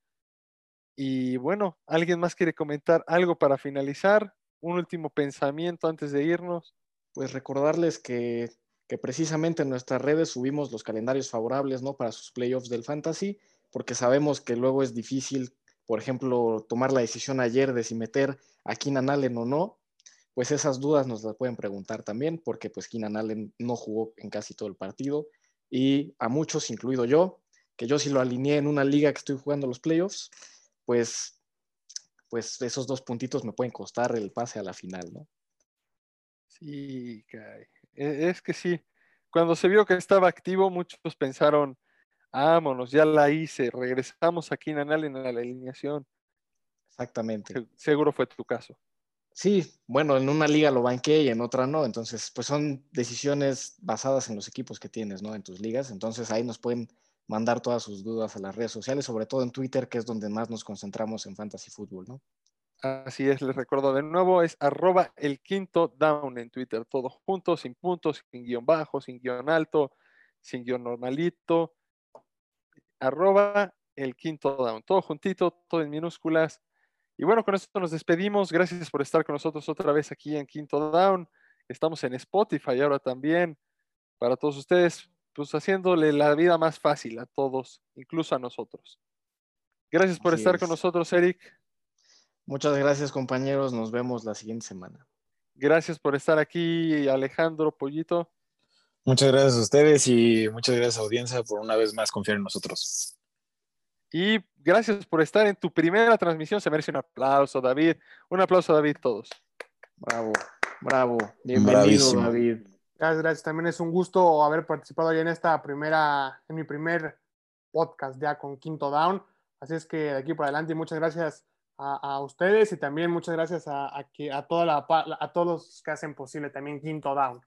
Y bueno, ¿alguien más quiere comentar algo para finalizar? Un último pensamiento antes de irnos. Pues recordarles que, que precisamente en nuestras redes subimos los calendarios favorables ¿no? para sus playoffs del fantasy, porque sabemos que luego es difícil, por ejemplo, tomar la decisión ayer de si meter a Keenan Allen o no pues esas dudas nos las pueden preguntar también, porque pues Keenan Allen no jugó en casi todo el partido y a muchos, incluido yo, que yo sí lo alineé en una liga que estoy jugando los playoffs, pues, pues esos dos puntitos me pueden costar el pase a la final, ¿no? Sí, e, es que sí. Cuando se vio que estaba activo, muchos pensaron, vámonos, ya la hice, regresamos a Keenan Allen a la alineación. Exactamente. Seguro fue tu caso. Sí, bueno, en una liga lo banqué y en otra no, entonces pues son decisiones basadas en los equipos que tienes, ¿no? En tus ligas, entonces ahí nos pueden mandar todas sus dudas a las redes sociales, sobre todo en Twitter, que es donde más nos concentramos en fantasy fútbol, ¿no? Así es, les recuerdo de nuevo, es arroba el quinto down en Twitter, todo junto, sin puntos, sin guion bajo, sin guion alto, sin guion normalito, arroba el quinto down, todo juntito, todo en minúsculas, y bueno, con esto nos despedimos. Gracias por estar con nosotros otra vez aquí en Quinto Down. Estamos en Spotify ahora también para todos ustedes, pues haciéndole la vida más fácil a todos, incluso a nosotros. Gracias por estar con nosotros, Eric. Muchas gracias, compañeros. Nos vemos la siguiente semana. Gracias por estar aquí, Alejandro Pollito. Muchas gracias a ustedes y muchas gracias, audiencia, por una vez más confiar en nosotros. Y gracias por estar en tu primera transmisión. Se merece un aplauso, David. Un aplauso, David, todos. Bravo, bravo. Bienvenido, David. Gracias, gracias. También es un gusto haber participado ya en esta primera, en mi primer podcast ya con Quinto Down. Así es que de aquí por adelante, muchas gracias a, ustedes y también muchas gracias a, a, toda la, a todos los que hacen posible también Quinto Down.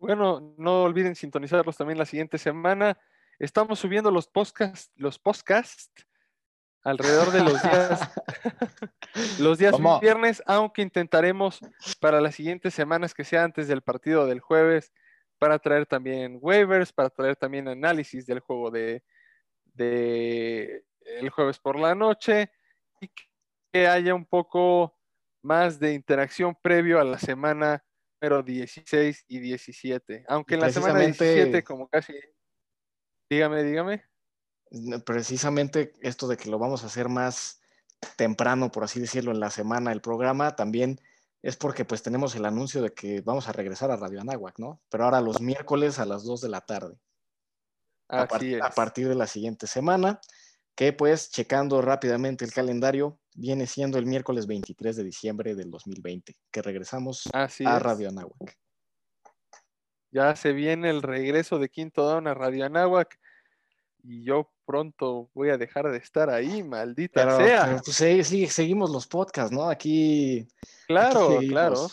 Bueno, no olviden sintonizarlos también la siguiente semana. Estamos subiendo los podcasts, los podcasts alrededor de los días, los días viernes, aunque intentaremos para las siguientes semanas que sea antes del partido del jueves, para traer también waivers, para traer también análisis del juego de, de el jueves por la noche y que haya un poco más de interacción previo a la semana número 16 y 17. Aunque en la semana 17, como casi Dígame, dígame. Precisamente esto de que lo vamos a hacer más temprano, por así decirlo, en la semana, el programa, también es porque pues tenemos el anuncio de que vamos a regresar a Radio Anáhuac, ¿no? Pero ahora los miércoles a las 2 de la tarde. a, a partir de la siguiente semana, que pues checando rápidamente el calendario, viene siendo el miércoles 23 de diciembre del 2020, que regresamos a Radio Anáhuac. Ya se viene el regreso de Quinto Down a Radio Anáhuac y yo pronto voy a dejar de estar ahí, maldita sea. pues, sí, seguimos los podcasts, ¿no? Aquí. Claro, claro.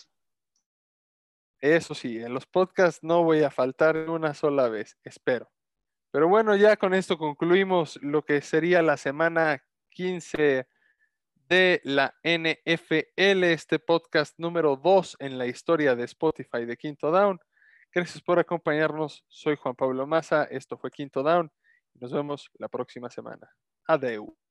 Eso sí, en los podcasts no voy a faltar una sola vez, espero. Pero bueno, ya con esto concluimos lo que sería la semana 15 de la NFL, este podcast número 2 en la historia de Spotify de Quinto Down. Gracias por acompañarnos. Soy Juan Pablo Maza. Esto fue Quinto Down. Nos vemos la próxima semana. Adeu.